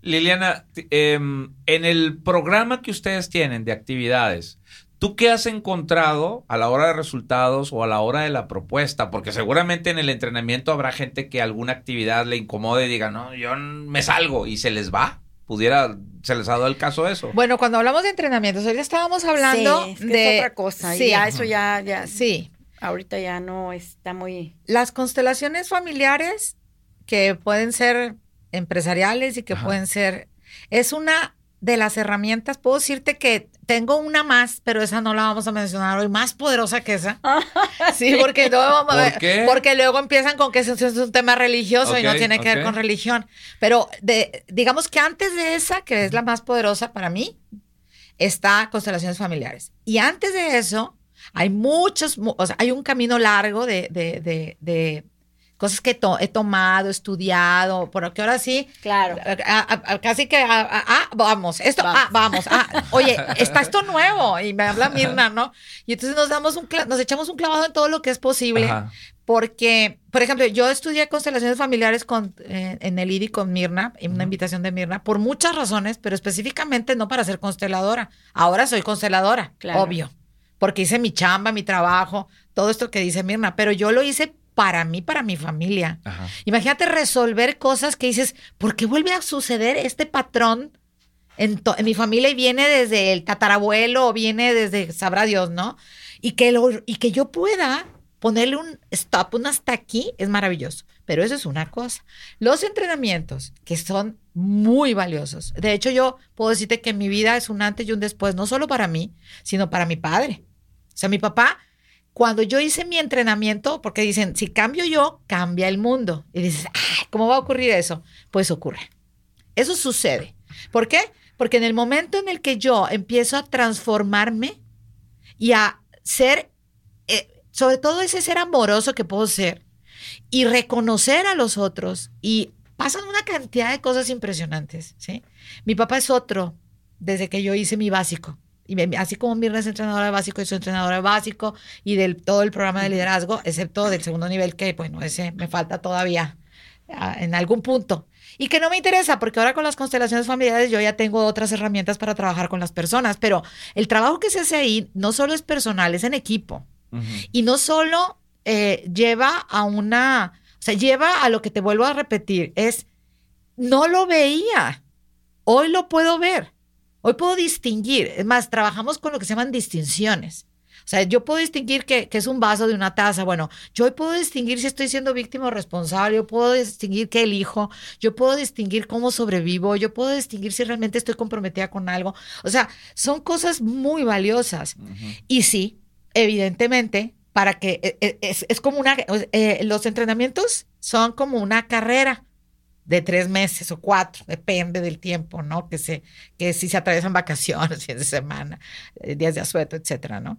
Liliana, em, en el programa que ustedes tienen de actividades, ¿Tú qué has encontrado a la hora de resultados o a la hora de la propuesta? Porque seguramente en el entrenamiento habrá gente que alguna actividad le incomode y diga, no, yo me salgo y se les va. Pudiera, se les ha dado el caso eso. Bueno, cuando hablamos de entrenamientos, hoy estábamos hablando de otra cosa. Sí. ya eso ya, ya. Sí. Ahorita ya no está muy. Las constelaciones familiares que pueden ser empresariales y que pueden ser. Es una de las herramientas. Puedo decirte que tengo una más, pero esa no la vamos a mencionar hoy, más poderosa que esa. sí, porque no, porque luego empiezan con que eso es un tema religioso y no tiene que ver con religión. Pero de, digamos que antes de esa, que es la más poderosa para mí, está constelaciones familiares. Y antes de eso, hay muchos, o sea, hay un camino largo de, de, de cosas que he tomado, estudiado, porque ahora sí. Claro. casi que, ah, vamos, esto, ah, vamos, ah, oye, está esto nuevo, y me habla Mirna, ¿no? Y entonces nos damos un, nos echamos un clavado en todo lo que es posible, porque, por ejemplo, yo estudié constelaciones familiares con, eh, en el IDI con Mirna, en una invitación de Mirna, por muchas razones, pero específicamente no para ser consteladora. Ahora soy consteladora, obvio, porque hice mi chamba, mi trabajo, todo esto que dice Mirna, pero yo lo hice para mí, para mi familia. Imagínate resolver cosas que dices, ¿por qué vuelve a suceder este patrón en, mi familia y viene desde el tatarabuelo o viene desde, sabrá Dios, ¿no? Y que, lo, y que yo pueda ponerle un stop, un hasta aquí, es maravilloso. Pero eso es una cosa. Los entrenamientos, que son muy valiosos. De hecho, yo puedo decirte que mi vida es un antes y un después, no solo para mí, sino para mi padre. O sea, mi papá cuando yo hice mi entrenamiento, porque dicen, si cambio yo, cambia el mundo. Y dices, ¿cómo va a ocurrir eso? Pues ocurre. Eso sucede. ¿Por qué? Porque en el momento en el que yo empiezo a transformarme y a ser, eh, sobre todo ese ser amoroso que puedo ser, y reconocer a los otros, y pasan una cantidad de cosas impresionantes, ¿sí? Mi papá es otro desde que yo hice mi básico. Y así como Mirna es entrenadora básico, yo soy entrenadora básico y del todo el programa de liderazgo, excepto del segundo nivel que, bueno, ese me falta todavía ah, en algún punto. Y que no me interesa, porque ahora con las constelaciones familiares yo ya tengo otras herramientas para trabajar con las personas, pero el trabajo que se hace ahí no solo es personal, es en equipo. Y no solo eh, lleva a una, o sea, lleva a lo que te vuelvo a repetir, es, no lo veía, hoy lo puedo ver. Hoy puedo distinguir, es más, trabajamos con lo que se llaman distinciones. O sea, yo puedo distinguir que, es un vaso de una taza. Bueno, yo hoy puedo distinguir si estoy siendo víctima o responsable, yo puedo distinguir qué elijo, yo puedo distinguir cómo sobrevivo, yo puedo distinguir si realmente estoy comprometida con algo. O sea, son cosas muy valiosas. Y sí, evidentemente, para que e, e, es, es como una, eh, los entrenamientos son como una carrera de tres meses o cuatro, depende del tiempo, ¿no? Que, se, que si se atraviesan vacaciones, días de semana, eh, días de asueto, etcétera, ¿no?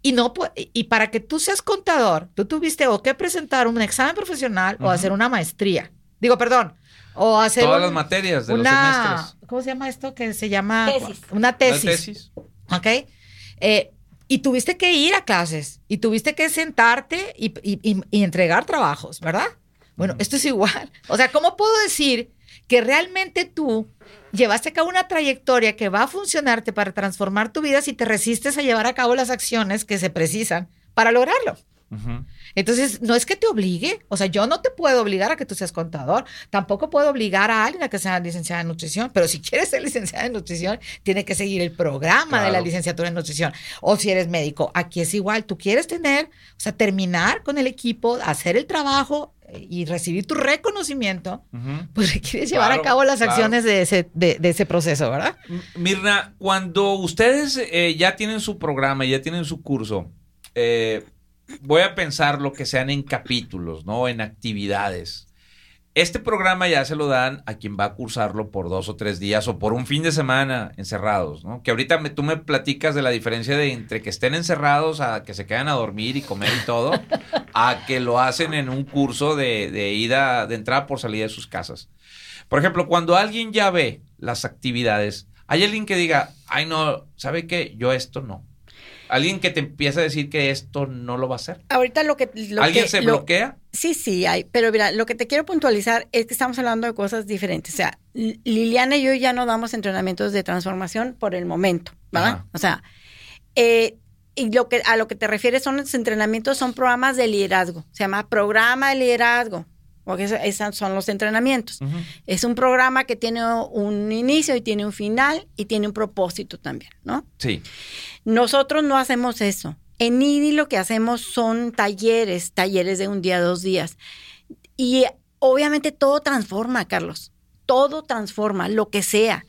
Y, no, y para que tú seas contador, tú tuviste o que presentar un examen profesional o hacer una maestría. Digo, perdón, o hacer... Todas las materias de una, los semestres. ¿Cómo se llama esto? Que se llama... Una tesis. Una tesis. ¿Ok? Eh, y tuviste que ir a clases y tuviste que sentarte y, y entregar trabajos, ¿verdad? Bueno, esto es igual. O sea, ¿cómo puedo decir que realmente tú llevaste a cabo una trayectoria que va a funcionarte para transformar tu vida si te resistes a llevar a cabo las acciones que se precisan para lograrlo? Entonces, no es que te obligue, o sea, yo no te puedo obligar a que tú seas contador, tampoco puedo obligar a alguien a que sea licenciada en nutrición, pero si quieres ser licenciada en nutrición, tiene que seguir el programa de la licenciatura en nutrición. O si eres médico, aquí es igual, tú quieres tener, o sea, terminar con el equipo, hacer el trabajo y recibir tu reconocimiento, pues quieres llevar a cabo las acciones de, ese, de, ese proceso, ¿verdad? Mirna, cuando ustedes eh, ya tienen su programa, ya tienen su curso, eh, voy a pensar lo que sean en capítulos, ¿no? En actividades. Este programa ya se lo dan a quien va a cursarlo por dos o tres días o por un fin de semana encerrados, ¿no? Que ahorita me, tú me platicas de la diferencia de entre que estén encerrados a que se quedan a dormir y comer y todo, a que lo hacen en un curso de, de ida, de entrada por salida de sus casas. Por ejemplo, cuando alguien ya ve las actividades, hay alguien que diga, ay no, ¿sabe qué? Yo esto no. Alguien que te empieza a decir que esto no lo va a hacer. Ahorita lo que... ¿Alguien se bloquea? Sí, sí, hay. Pero mira, lo que te quiero puntualizar es que estamos hablando de cosas diferentes. O sea, Liliana y yo ya no damos entrenamientos de transformación por el momento, ¿verdad? O sea, eh, y lo que, a lo que te refieres son los entrenamientos, son programas de liderazgo. Se llama programa de liderazgo. Porque esos son los entrenamientos. Es un programa que tiene un inicio y tiene un final y tiene un propósito también, ¿no? Sí. Nosotros no hacemos eso. En IDI lo que hacemos son talleres, talleres de un día, dos días. Y obviamente todo transforma, Carlos. Todo transforma, lo que sea.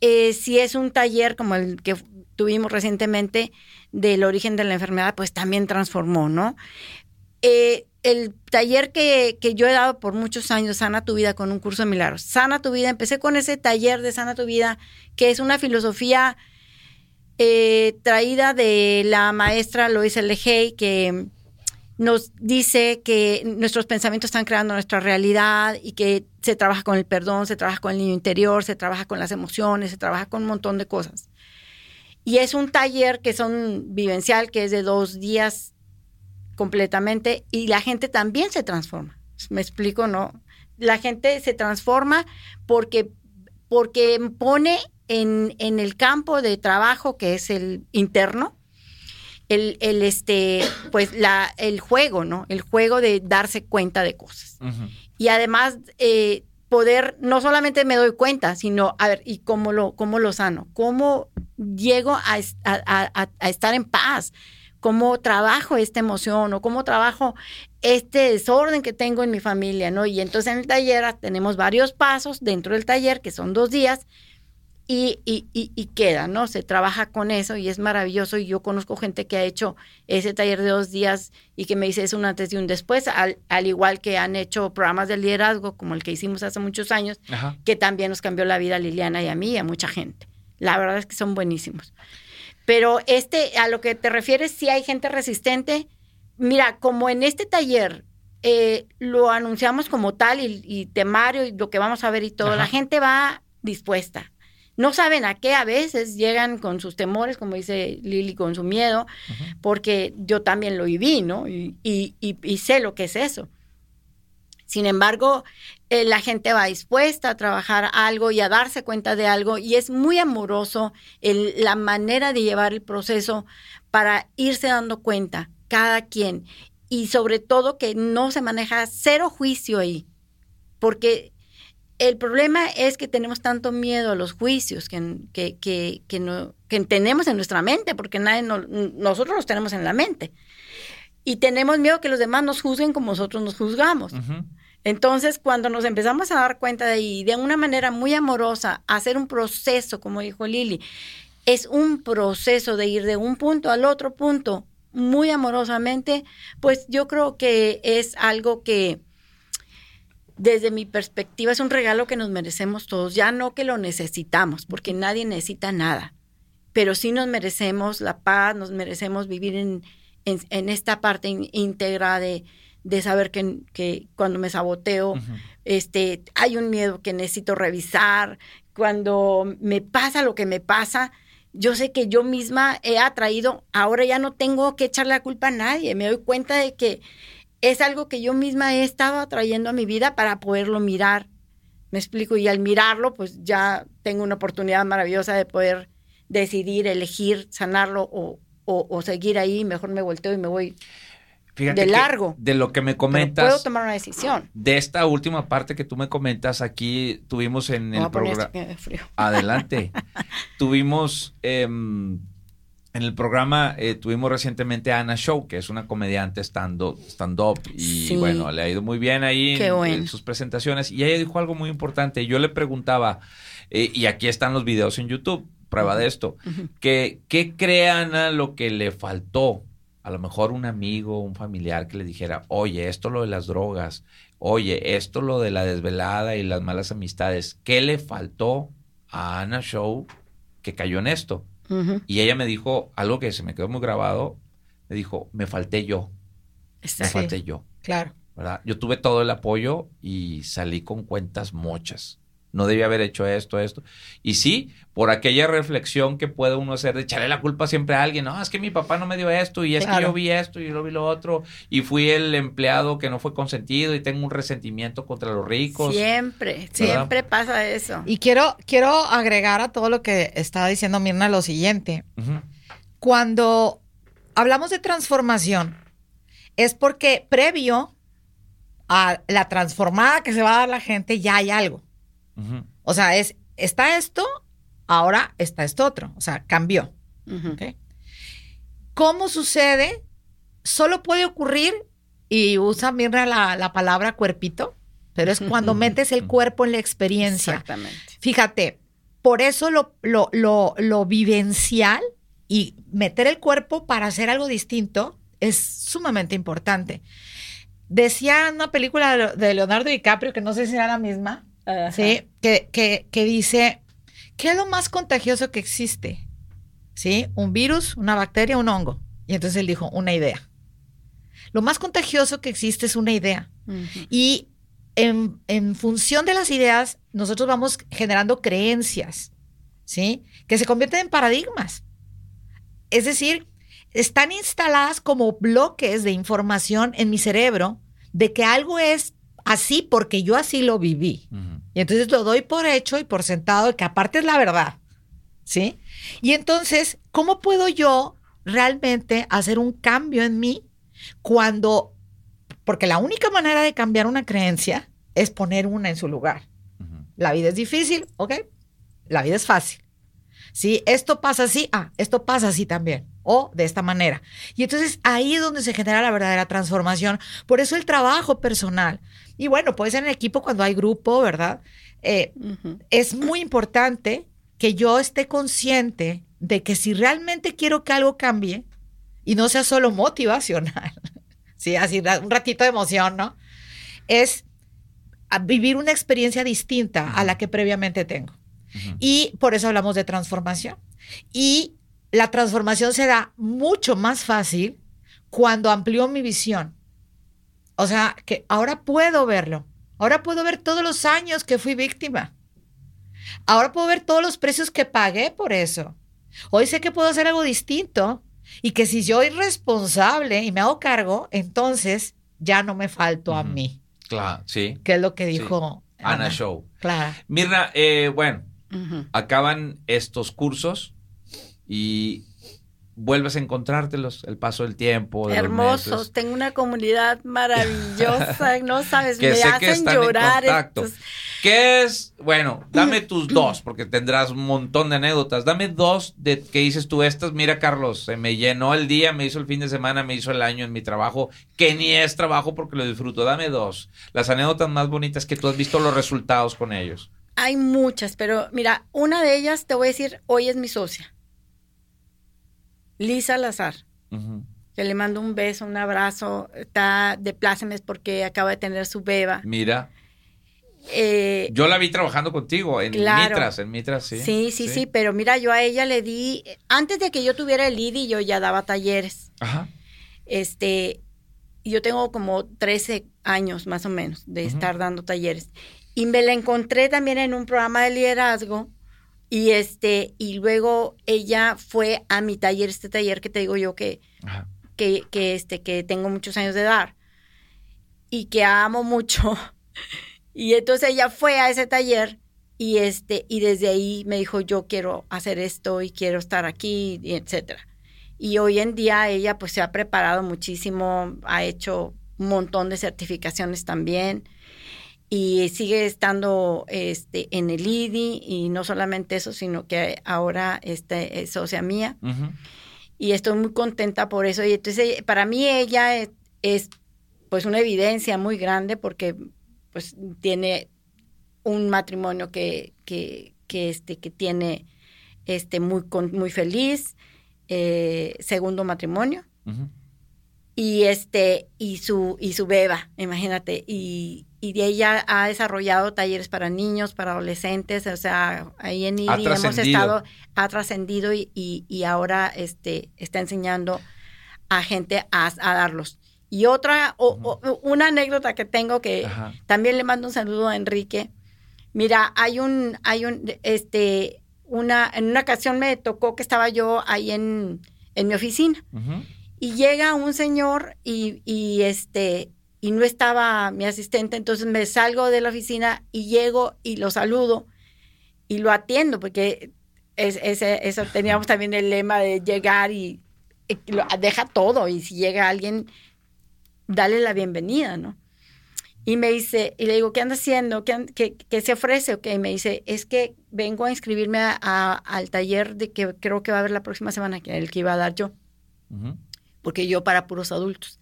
Eh, si es un taller como el que tuvimos recientemente del origen de la enfermedad, pues también transformó, ¿no? Eh, el taller que, que, yo he dado por muchos años, Sana tu vida, con un curso de milagros. Sana tu vida, empecé con ese taller de Sana tu vida, que es una filosofía eh, traída de la maestra Lois L. Hay, que nos dice que nuestros pensamientos están creando nuestra realidad y que se trabaja con el perdón, se trabaja con el niño interior, se trabaja con las emociones, se trabaja con un montón de cosas. Y es un taller que son vivencial, que es de dos días completamente, y la gente también se transforma. ¿Me explico? No. La gente se transforma porque, porque pone en, en, el campo de trabajo que es el interno, el, el, este, pues la, el juego, ¿no? El juego de darse cuenta de cosas. Y además, eh, poder, no solamente me doy cuenta, sino, a ver, ¿y cómo lo, cómo lo sano? ¿Cómo llego a, a, a estar en paz? ¿Cómo trabajo esta emoción o cómo trabajo este desorden que tengo en mi familia, ¿no? Y entonces en el taller tenemos varios pasos dentro del taller, que son dos días, y, y, y, queda, ¿no? Se trabaja con eso y es maravilloso. Y yo conozco gente que ha hecho ese taller de dos días y que me dice es un antes y un después, al, al igual que han hecho programas de liderazgo como el que hicimos hace muchos años, que también nos cambió la vida a Liliana y a mí y a mucha gente. La verdad es que son buenísimos. Pero este, a lo que te refieres, si hay gente resistente. Mira, como en este taller eh, lo anunciamos como tal y, temario y lo que vamos a ver y todo, la gente va dispuesta. No saben a qué a veces llegan con sus temores, como dice Lili, con su miedo, porque yo también lo viví, ¿no? Y, y, sé lo que es eso. Sin embargo, eh, la gente va dispuesta a trabajar algo y a darse cuenta de algo y es muy amoroso el, la manera de llevar el proceso para irse dando cuenta cada quien y sobre todo que no se maneja cero juicio ahí, porque el problema es que tenemos tanto miedo a los juicios que, que, que, que, no, que tenemos en nuestra mente, porque nadie nosotros los tenemos en la mente. Y tenemos miedo que los demás nos juzguen como nosotros nos juzgamos. Entonces, cuando nos empezamos a dar cuenta de ahí, de una manera muy amorosa, hacer un proceso, como dijo Lili, es un proceso de ir de un punto al otro punto muy amorosamente, pues yo creo que es algo que desde mi perspectiva es un regalo que nos merecemos todos, ya no que lo necesitamos, porque nadie necesita nada, pero sí nos merecemos la paz, nos merecemos vivir en, en, esta parte íntegra de, de saber que, que, cuando me saboteo, este, hay un miedo que necesito revisar, cuando me pasa lo que me pasa, yo sé que yo misma he atraído, ahora ya no tengo que echar la culpa a nadie, me doy cuenta de que es algo que yo misma he estado atrayendo a mi vida para poderlo mirar. Me explico, y al mirarlo, pues ya tengo una oportunidad maravillosa de poder decidir, elegir, sanarlo o, o seguir ahí, mejor me volteo y me voy de largo. De lo que me comentas. puedo tomar una decisión. De esta última parte que tú me comentas, aquí tuvimos en el programa. Adelante. tuvimos. Em, en el programa eh, tuvimos recientemente a Ana Show, que es una comediante stand-up, stand y bueno, le ha ido muy bien ahí en, sus presentaciones. Y ella dijo algo muy importante. Yo le preguntaba, eh, y aquí están los videos en YouTube, prueba de esto, que ¿qué cree Ana lo que le faltó a lo mejor un amigo, un familiar que le dijera, oye, esto lo de las drogas, oye, esto lo de la desvelada y las malas amistades, ¿qué le faltó a Ana Show que cayó en esto? Y ella me dijo algo que se me quedó muy grabado, me dijo, me falté yo, me falté yo. Claro. ¿verdad? Yo tuve todo el apoyo y salí con cuentas mochas no debía haber hecho esto, esto. Y sí, por aquella reflexión que puede uno hacer de echarle la culpa siempre a alguien, no, es que mi papá no me dio esto y es que yo vi esto y yo vi lo otro y fui el empleado que no fue consentido y tengo un resentimiento contra los ricos. Siempre, siempre pasa eso. Y quiero, quiero agregar a todo lo que estaba diciendo Mirna lo siguiente. Cuando hablamos de transformación, es porque previo a la transformada que se va a dar la gente ya hay algo. O sea, es, está esto, ahora está esto otro. O sea, cambió. ¿Cómo sucede? Solo puede ocurrir, y usa Mirna la, la palabra cuerpito, pero es cuando metes el cuerpo en la experiencia. Exactamente. Fíjate, por eso lo, lo, lo, lo vivencial y meter el cuerpo para hacer algo distinto es sumamente importante. Decía una película de Leonardo DiCaprio, que no sé si era la misma, ¿sí? Que, que, que, dice, ¿qué es lo más contagioso que existe? ¿Sí? Un virus, una bacteria, un hongo. Y entonces él dijo, una idea. Lo más contagioso que existe es una idea. Y en, en, función de las ideas, nosotros vamos generando creencias, ¿sí? Que se convierten en paradigmas. Es decir, están instaladas como bloques de información en mi cerebro de que algo es así porque yo así lo viví. Y entonces lo doy por hecho y por sentado que aparte es la verdad. ¿Sí? Y entonces, ¿cómo puedo yo realmente hacer un cambio en mí cuando, porque la única manera de cambiar una creencia es poner una en su lugar. La vida es difícil, ¿ok? La vida es fácil. Si esto pasa así, ah, esto pasa así también o de esta manera. Y entonces ahí es donde se genera la verdadera transformación. Por eso el trabajo personal. Y bueno, puede ser en equipo cuando hay grupo, ¿verdad? Eh, es muy importante que yo esté consciente de que si realmente quiero que algo cambie y no sea solo motivacional, sí, así un ratito de emoción, ¿no? Es vivir una experiencia distinta a la que previamente tengo. Y por eso hablamos de transformación. Y la transformación se da mucho más fácil cuando amplió mi visión. O sea, que ahora puedo verlo. Ahora puedo ver todos los años que fui víctima. Ahora puedo ver todos los precios que pagué por eso. Hoy sé que puedo hacer algo distinto y que si yo soy responsable y me hago cargo, entonces ya no me falto a mí. Claro, sí. Que es lo que dijo Ana, Show. Claro. Mirna, eh, bueno, acaban estos cursos y vuelves a encontrártelos el paso del tiempo. Hermosos, tengo una comunidad maravillosa, no sabes, me hacen llorar. ¿Qué es? Bueno, dame tus dos, porque tendrás un montón de anécdotas. Dame dos de que dices tú estas. Mira, Carlos, se me llenó el día, me hizo el fin de semana, me hizo el año en mi trabajo, que ni es trabajo porque lo disfruto. Dame dos. Las anécdotas más bonitas que tú has visto los resultados con ellos. Hay muchas, pero mira, una de ellas te voy a decir, hoy es mi socia. Lisa Lazar. Que le mando un beso, un abrazo. Está de plácemes porque acaba de tener su beba. Mira. Eh, yo la vi trabajando contigo en Mitras, en Mitras, sí. Sí, sí, sí, pero mira, yo a ella le di, antes de que yo tuviera el IDI, yo ya daba talleres. Ajá. Este, yo tengo como 13 años más o menos de estar dando talleres. Y me la encontré también en un programa de liderazgo y este, y luego ella fue a mi taller, este taller que te digo yo que, que, que, este, que tengo muchos años de dar y que amo mucho. Y entonces ella fue a ese taller y este, y desde ahí me dijo, yo quiero hacer esto y quiero estar aquí, y etcétera. Y hoy en día ella pues se ha preparado muchísimo, ha hecho un montón de certificaciones también y sigue estando este, en el IDI y no solamente eso, sino que ahora este, es socia mía. Y estoy muy contenta por eso. Y entonces para mí ella es, pues una evidencia muy grande porque pues tiene un matrimonio que, que, que, este, que tiene este, muy, muy feliz, eh, segundo matrimonio. Y este, y su, y su beba, imagínate, y, y de ella ha desarrollado talleres para niños, para adolescentes, o sea, ahí en IDI hemos estado, ha trascendido y, y, ahora este, está enseñando a gente a, darlos. Y otra, una anécdota que tengo que también le mando un saludo a Enrique. Mira, hay un, hay un, este, una, en una ocasión me tocó que estaba yo ahí en, en mi oficina. Y llega un señor y, y este, y no estaba mi asistente, entonces me salgo de la oficina y llego y lo saludo y lo atiendo, porque es, eso teníamos también el lema de llegar y, deja todo y si llega alguien, dale la bienvenida, ¿no? Y me dice, y le digo, ¿qué anda haciendo? ¿Qué, qué, se ofrece? Y me dice, es que vengo a inscribirme a, al taller de que creo que va a haber la próxima semana, que el que iba a dar yo, porque yo para puros adultos.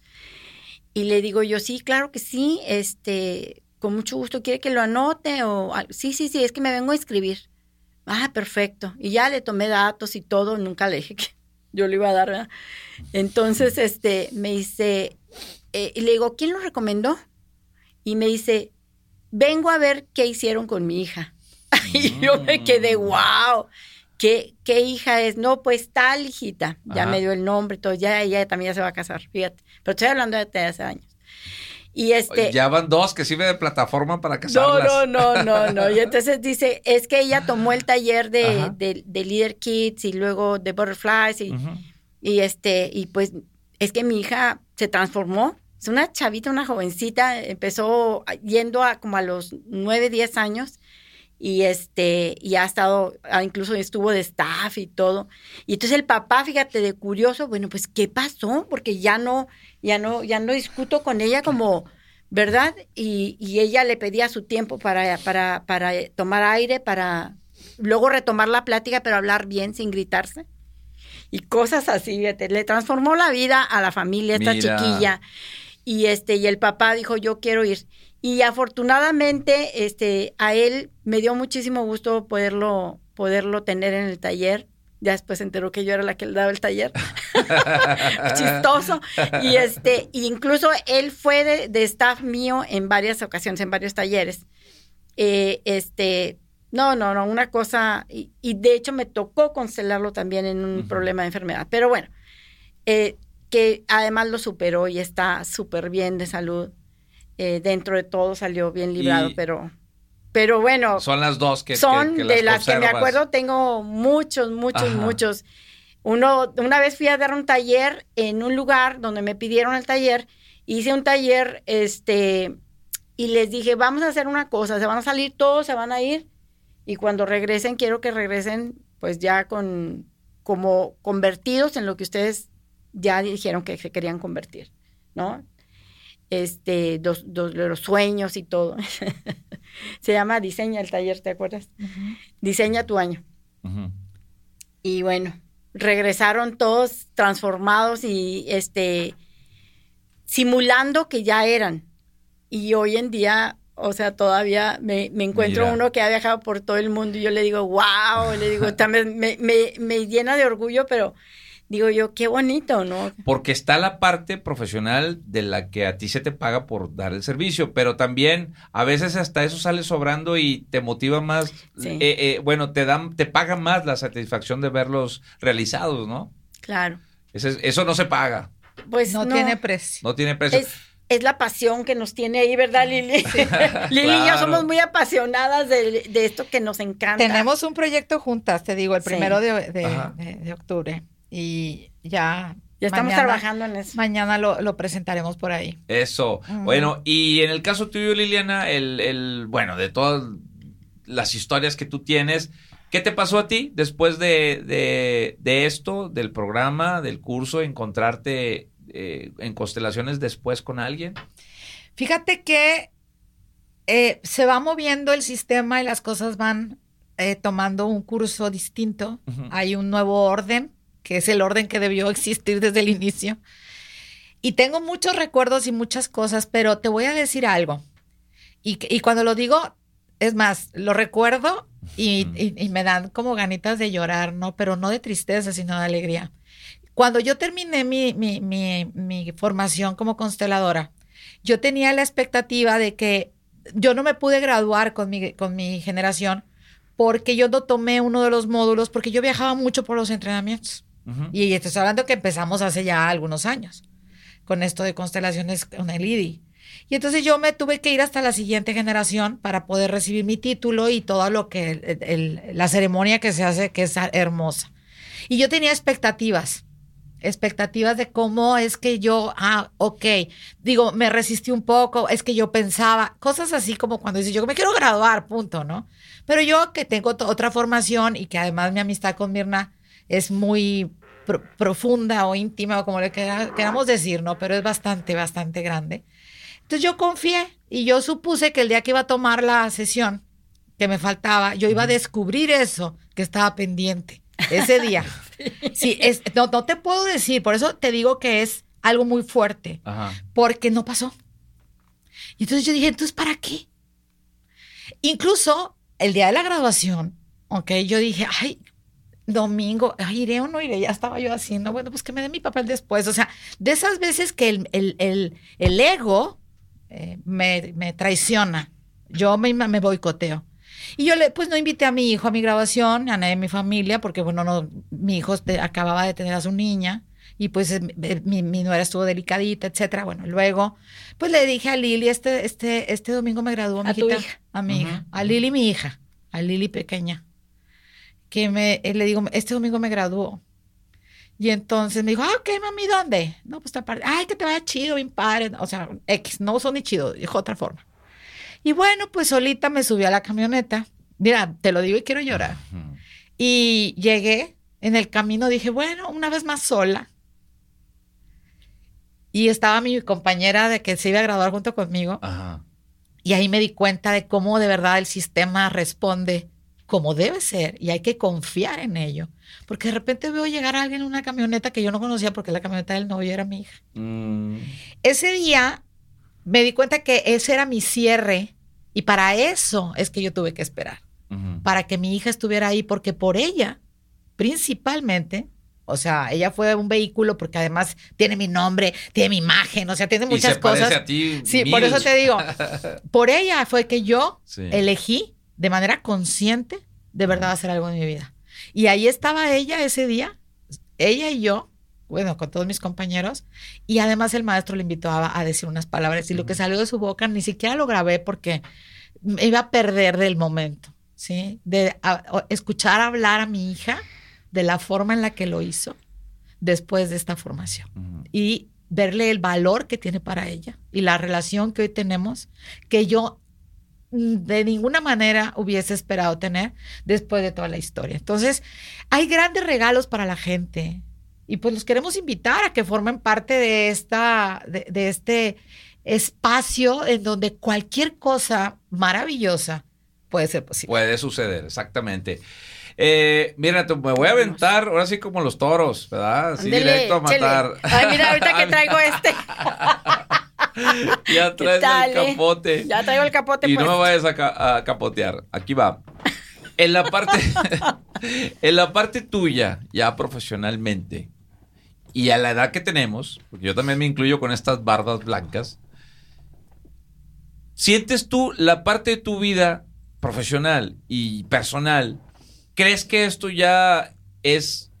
Y le digo yo, sí, claro que sí, este, con mucho gusto, ¿quiere que lo anote? O, sí, sí, sí, es que me vengo a escribir. Ah, perfecto. Y ya le tomé datos y todo, nunca le dije que yo le iba a dar, ¿verdad? Entonces, este, me dice, eh, y le digo, ¿quién lo recomendó? Y me dice, vengo a ver qué hicieron con mi hija. y yo me quedé, wow. ¿Qué, ¿Qué, hija es? No, pues tal hijita. Ya me dio el nombre, todo. Ya ella también ya se va a casar, fíjate. Pero estoy hablando de hace años. Y este. Ya van dos que sirve de plataforma para casarlas. No, no, no, no, no. Y entonces dice, es que ella tomó el taller de, de, Leader Kids y luego de Butterflies y, y este, y pues es que mi hija se transformó. Es una chavita, una jovencita, empezó yendo a como a los nueve, diez años y este y ha estado ah, incluso estuvo de staff y todo. Y entonces el papá fíjate de curioso bueno pues qué pasó porque ya no ya no ya no discuto con ella como verdad y, y ella le pedía su tiempo para para para tomar aire para luego retomar la plática pero hablar bien sin gritarse. Y cosas así fíjate le transformó la vida a la familia esta chiquilla. Y este y el papá dijo yo quiero ir y afortunadamente, este, a él me dio muchísimo gusto poderlo, poderlo tener en el taller. Ya después se enteró que yo era la que le daba el taller. Chistoso. Y este, incluso él fue de, staff mío en varias ocasiones, en varios talleres. Eh, este, No, no, no, una cosa, y, y de hecho me tocó constelarlo también en un problema de enfermedad, pero bueno, eh, que además lo superó y está súper bien de salud. Eh, dentro de todo salió bien librado, Y- pero, pero bueno, Son las dos que son que- que de las que me acuerdo, tengo muchos, muchos, Ajá. muchos. Uno, una vez fui a dar un taller en un lugar donde me pidieron el taller, hice un taller, este, y les dije, vamos a hacer una cosa, se van a salir todos, se van a ir, y cuando regresen, quiero que regresen, pues ya con, como convertidos en lo que ustedes ya dijeron que se querían convertir, ¿no? Este, dos, dos- los sueños y todo. se llama Diseña el taller, ¿te acuerdas? Diseña tu año. Y bueno, regresaron todos transformados y este simulando que ya eran. Y hoy en día, o sea, todavía me, me encuentro Mira. uno que ha viajado por todo el mundo y yo le digo, wow, le digo, también me, me, me llena de orgullo, pero digo yo, qué bonito, ¿no? Porque está la parte profesional de la que a ti se te paga por dar el servicio, pero también a veces hasta eso sale sobrando y te motiva más, Sí. eh, eh, bueno, te dan, te paga más la satisfacción de verlos realizados, ¿no? Claro. Ese- eso no se paga, Pues no, no, tiene precio. no tiene precio. es, es la pasión que nos tiene ahí, ¿verdad, Lili? Lili y yo Claro. somos muy apasionadas de, de esto que nos encanta. Tenemos un proyecto juntas, te digo, el Sí. primero de, de- de octubre. Y ya. Ya estamos mañana- trabajando en eso. Mañana lo, lo presentaremos por ahí. Eso. Bueno, y en el caso tuyo, Liliana, el, el, bueno, de todas las historias que tú tienes, ¿qué te pasó a ti después de, de, de esto, del programa, del curso, encontrarte eh, en constelaciones después con alguien? Fíjate que eh, se va moviendo el sistema y las cosas van eh, tomando un curso distinto. Hay un nuevo orden, que es el orden que debió existir desde el inicio. Y tengo muchos recuerdos y muchas cosas, pero te voy a decir algo. Y, cuando lo digo, es más, lo recuerdo y, Ujú. y- y me dan como ganitas de llorar, ¿no? Pero no de tristeza, sino de alegría. Cuando yo terminé mi, mi- mi- mi formación como consteladora, yo tenía la expectativa de que yo no me pude graduar con mi, con mi generación porque yo no tomé uno de los módulos porque yo viajaba mucho por los entrenamientos. Ujú. Y te estoy hablando que empezamos hace ya algunos años con esto de constelaciones con el IDI. Y entonces yo me tuve que ir hasta la siguiente generación para poder recibir mi título y todo lo que, el- el- la ceremonia que se hace, que es hermosa. Y yo tenía expectativas, expectativas de cómo es que yo, ah, ok, digo, me resistí un poco, es que yo pensaba, cosas así como cuando dices, yo me quiero graduar, punto, ¿no? Pero yo que tengo otra formación y que además mi amistad con Mirna es muy pro- profunda o íntima o como le quera- queramos decir, ¿no? Pero es bastante, bastante grande. Entonces yo confié y yo supuse que el día que iba a tomar la sesión que me faltaba, yo iba a descubrir eso que estaba pendiente ese día. Sí, es, no, no te puedo decir, por eso te digo que es algo muy fuerte, Ajá. porque no pasó. Y entonces yo dije, entonces, ¿para qué? Incluso el día de la graduación, ok, yo dije, ay, domingo, ay, iré o no iré, ya estaba yo haciendo, bueno, pues que me dé mi papel después. O sea, de esas veces que el, el- el- el ego eh, me, me traiciona, yo me, me boicoteo. Y yo le, pues no invité a mi hijo a mi grabación, a nadie de mi familia, porque bueno, no, mi hijo te- acababa de tener a su niña y pues eh, mi, mi nuera estuvo delicadita, etcétera. Bueno, luego, pues le dije a Lili, este, este, este domingo me graduó mi A tu hija. a mi hija, a Lili mi hija, a Lili pequeña, que me, eh, le digo, este domingo me graduó. Y entonces me dijo, ah, ok, mami, ¿dónde? No, pues esta parte, ay, que te vaya chido, bien padre. O sea, X, no son ni chido, dijo otra forma. Y bueno, pues solita me subí a la camioneta. Mira, te lo digo y quiero llorar. Y llegué en el camino, dije, bueno, una vez más sola. Y estaba mi compañera de que se iba a graduar junto conmigo. Ajá. Y ahí me di cuenta de cómo de verdad el sistema responde como debe ser y hay que confiar en ello. Porque de repente veo llegar a alguien en una camioneta que yo no conocía porque la camioneta del novio era mi hija. Mm. Ese día me di cuenta que ese era mi cierre y para eso es que yo tuve que esperar para que mi hija estuviera ahí, porque por ella, principalmente, o sea, ella fue un vehículo porque además tiene mi nombre, tiene mi imagen, o sea, tiene Y muchas se parece cosas. a ti. Sí, mil. por eso te digo, por ella fue que yo Sí. elegí de manera consciente, de verdad hacer algo en mi vida. Y ahí estaba ella ese día, ella y yo, bueno, con todos mis compañeros, y además el maestro le invitó a, a decir unas palabras y lo que salió de su boca ni siquiera lo grabé porque me iba a perder del momento, ¿sí? De escuchar hablar a mi hija de la forma en la que lo hizo después de esta formación y verle el valor que tiene para ella y la relación que hoy tenemos, que yo de ninguna manera hubiese esperado tener después de toda la historia. Entonces, hay grandes regalos para la gente y pues los queremos invitar a que formen parte de esta, de, este espacio en donde cualquier cosa maravillosa puede ser posible. Puede suceder, exactamente. Eh, mira, me voy a aventar ahora sí como los toros, ¿verdad? Así directo a matar. Ay, mira, ahorita que traigo este. ya traes el eh? capote. Ya traigo el capote. Y no me vayas a, capotear. Aquí va. En la parte, en la parte tuya, ya profesionalmente, y a la edad que tenemos, porque yo también me incluyo con estas barbas blancas, ¿sientes tú la parte de tu vida profesional y personal? ¿Crees que esto ya es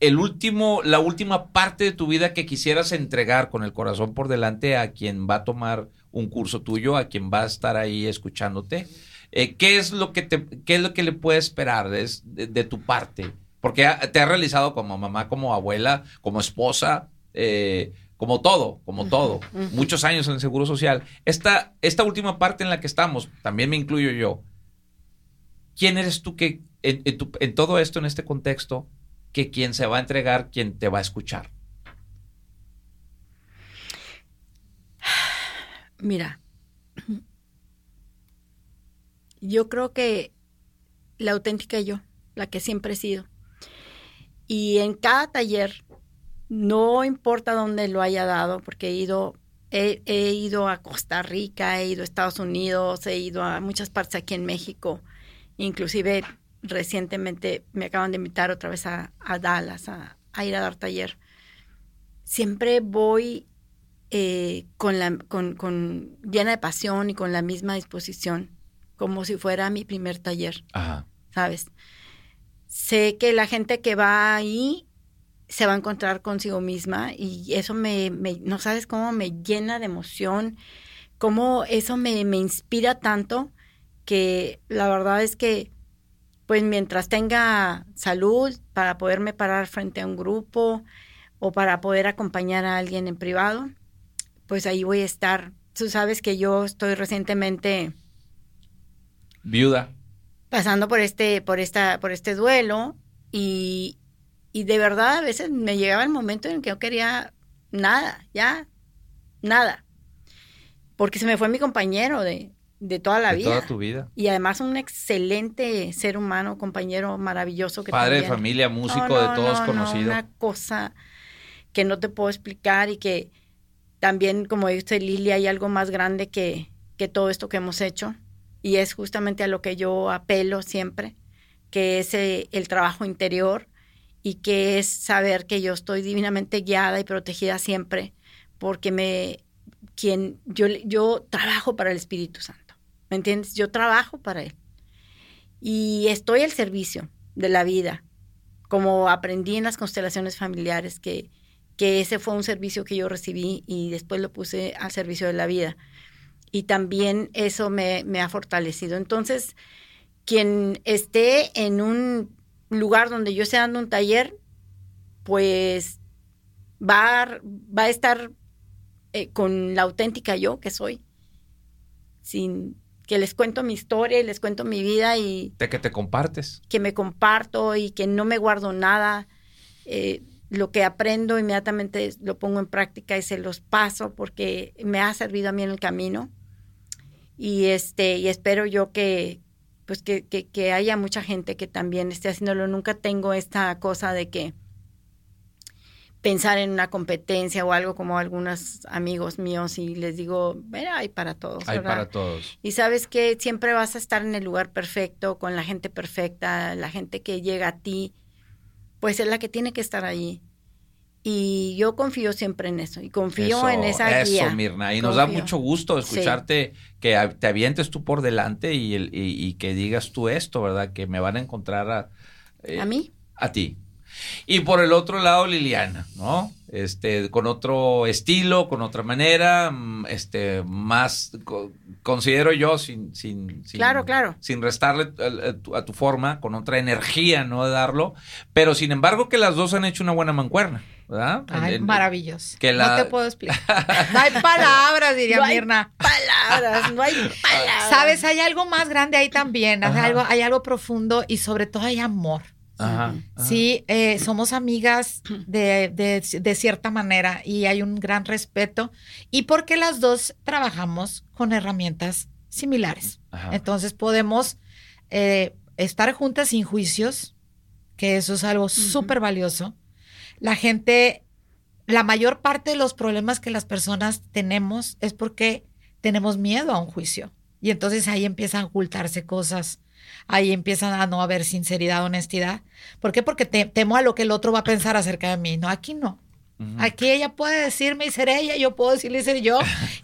el último, la última parte de tu vida que quisieras entregar con el corazón por delante a quien va a tomar un curso tuyo, a quien va a estar ahí escuchándote. Eh, ¿qué, es lo que te, ¿Qué es lo que le puede esperar de, tu parte? Porque te has realizado como mamá, como abuela, como esposa, eh, como todo, como todo. Muchos años en el Seguro Social. Esta, esta última parte en la que estamos, también me incluyo yo. ¿Quién eres tú que en, en todo esto, en este contexto, que quien se va a entregar, quien te va a escuchar? Mira, yo creo que la auténtica yo, la que siempre he sido. Y en cada taller, no importa dónde lo haya dado, porque he ido, he, he, ido a Costa Rica, he ido a Estados Unidos, he ido a muchas partes aquí en México, inclusive recientemente me acaban de invitar otra vez a, Dallas a, ir a dar taller. Siempre voy eh, con la, con, con, llena de pasión y con la misma disposición, como si fuera mi primer taller. ¿Sabes? Sé que la gente que va ahí se va a encontrar consigo misma y eso me, me no sabes cómo me llena de emoción, cómo eso me, me inspira tanto que la verdad es que pues mientras tenga salud para poderme parar frente a un grupo o para poder acompañar a alguien en privado, pues ahí voy a estar. Tú sabes que yo estoy recientemente viuda pasando por este por esta por este duelo y, y de verdad a veces me llegaba el momento en que no quería nada, ya nada. Porque se me fue mi compañero de, de toda la vida. Toda tu vida. Y además un excelente ser humano, compañero maravilloso. Que Padre de familia, músico de todos conocido. una cosa que no te puedo explicar y que también, como dice Lili, hay algo más grande que, que todo esto que hemos hecho. Y es justamente a lo que yo apelo siempre, que es eh, el trabajo interior y que es saber que yo estoy divinamente guiada y protegida siempre, porque me quien yo, yo trabajo para el Espíritu Santo. ¿Me entiendes? Yo trabajo para Él. Y estoy al servicio de la vida, como aprendí en las constelaciones familiares, que, que ese fue un servicio que yo recibí y después lo puse al servicio de la vida. Y también eso me, me ha fortalecido. Entonces, quien esté en un lugar donde yo esté dando un taller, pues va a, va a estar eh, con la auténtica yo que soy, sin que les cuento mi historia y les cuento mi vida y... De que te compartes. Que me comparto y que no me guardo nada. Eh, lo que aprendo inmediatamente lo pongo en práctica y se los paso porque me ha servido a mí en el camino. Y, este, y espero yo que, pues que, que, que haya mucha gente que también esté haciéndolo. Nunca tengo esta cosa de que pensar en una competencia o algo como algunos amigos míos y les digo, mira, hay para todos. Hay para todos. Y sabes que siempre vas a estar en el lugar perfecto, con la gente perfecta, la gente que llega a ti, pues es la que tiene que estar ahí. y yo confío siempre en eso y confío Eso, en esa eso, guía. Mirna. Y nos da mucho gusto escucharte que te avientes tú por delante y, el- y- y que digas tú esto, ¿verdad? Que me van a encontrar a... eh, ¿A mí? A ti. Y por el otro lado, Liliana, ¿no? Este, con otro estilo, con otra manera, mm, este, más, co- considero yo, sin, sin, sin- Claro, claro. sin restarle a, a tu, a tu forma, con otra energía, ¿no? De darlo, pero sin embargo que las dos han hecho una buena mancuerna, ¿verdad? Ay, En- en- maravilloso. que la- No te puedo explicar. No hay palabras, diría No hay Mirna. palabras, no hay palabras. Sabes, hay algo más grande ahí también. Hay algo, hay algo profundo y sobre todo hay amor. Ajá, ajá. Sí, eh, somos amigas de, de- de cierta manera y hay un gran respeto. Y porque las dos trabajamos con herramientas similares. Ajá. Entonces podemos eh, estar juntas sin juicios, que eso es algo súper valioso. La gente, la mayor parte de los problemas que las personas tenemos es porque tenemos miedo a un juicio. Y entonces ahí empiezan a ocultarse cosas. Ahí empiezan a no haber sinceridad, honestidad. ¿Por qué? Porque te- temo a lo que el otro va a pensar acerca de mí. No, aquí no. Aquí ella puede decirme y ser ella, yo puedo decirle y ser yo.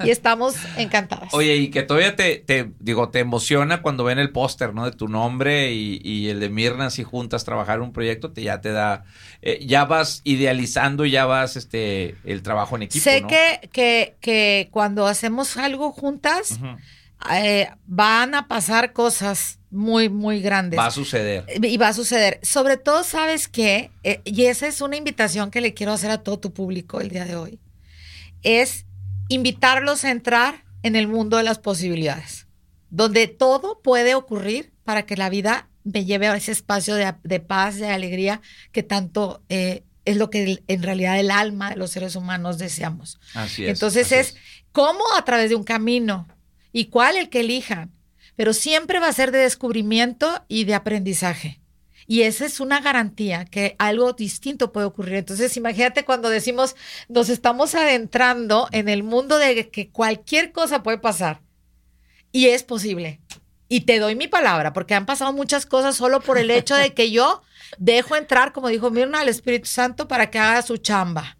Y estamos encantadas. Oye, y que todavía te, te, digo, te emociona cuando ven el póster, ¿no? De tu nombre y, y el de Mirna, si juntas trabajar un proyecto, te ya te da, eh, ya vas idealizando, ya vas, este, el trabajo en equipo, sé ¿no? que, que, que cuando hacemos algo juntas, eh, van a pasar cosas muy, muy grandes. Va a suceder. Y va a suceder. Sobre todo, ¿sabes qué? Eh, y esa es una invitación que le quiero hacer a todo tu público el día de hoy. Es invitarlos a entrar en el mundo de las posibilidades, donde todo puede ocurrir para que la vida me lleve a ese espacio de, de paz, de alegría, que tanto eh, es lo que el- en realidad el alma de los seres humanos deseamos. Así es. Entonces así es cómo a través de un camino y cuál el que elijan, pero siempre va a ser de descubrimiento y de aprendizaje. Y esa es una garantía que algo distinto puede ocurrir. Entonces, imagínate cuando decimos, nos estamos adentrando en el mundo de que cualquier cosa puede pasar. Y es posible. Y te doy mi palabra, porque han pasado muchas cosas solo por el hecho de que yo dejo entrar, como dijo Mirna, al Espíritu Santo para que haga su chamba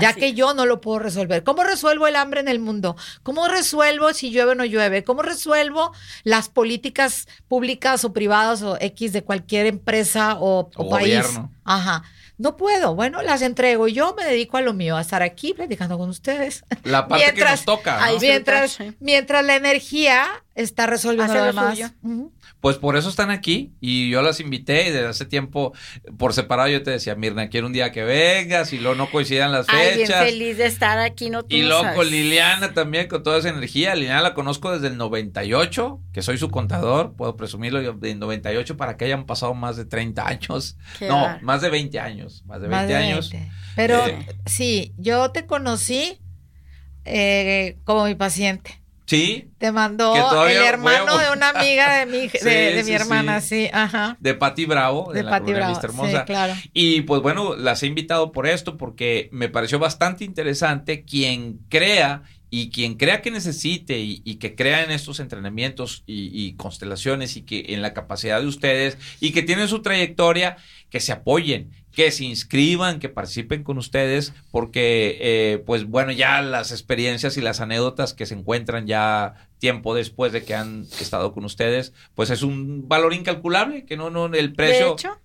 ya Así que es. yo no lo puedo resolver. ¿Cómo resuelvo el hambre en el mundo? ¿Cómo resuelvo si llueve o no llueve? ¿Cómo resuelvo las políticas públicas o privadas o X de cualquier empresa o, o O país? gobierno. Ajá. No puedo. Bueno, las entrego. Yo me dedico a lo mío, a estar aquí platicando con ustedes. La parte que nos toca. ¿no? mientras, mientras la energía está resolviendo lo demás. Pues por eso están aquí y yo las invité y desde hace tiempo por separado yo te decía, Mirna, quiero un día que vengas y luego no coincidan las Ay, bien fechas. feliz de estar aquí, no tú Y luego con Liliana también, con toda esa energía. Liliana la conozco desde el 98, que soy su contador, puedo presumirlo, yo de 98 para que hayan pasado más de 30 años. Qué no, más de 20 años, más de 20 Más de años. 20. Pero Eh. sí, yo te conocí eh, como mi paciente. Sí, Te mandó el hermano a- de una amiga de mi, de, Sí, de mi sí, hermana, sí. sí, ajá. de Patti Bravo, de, De la Bravo, Hermosa. claro. Y pues bueno, las he invitado por esto, porque me pareció bastante interesante quien crea y quien crea que necesite y, y que crea en estos entrenamientos y, y constelaciones y que en la capacidad de ustedes y que tienen su trayectoria, que se apoyen, que se inscriban, que participen con ustedes, porque eh, pues bueno, ya las experiencias y las anécdotas que se encuentran ya tiempo después de que han estado con ustedes, pues es un valor incalculable, que no, no, el precio... De hecho,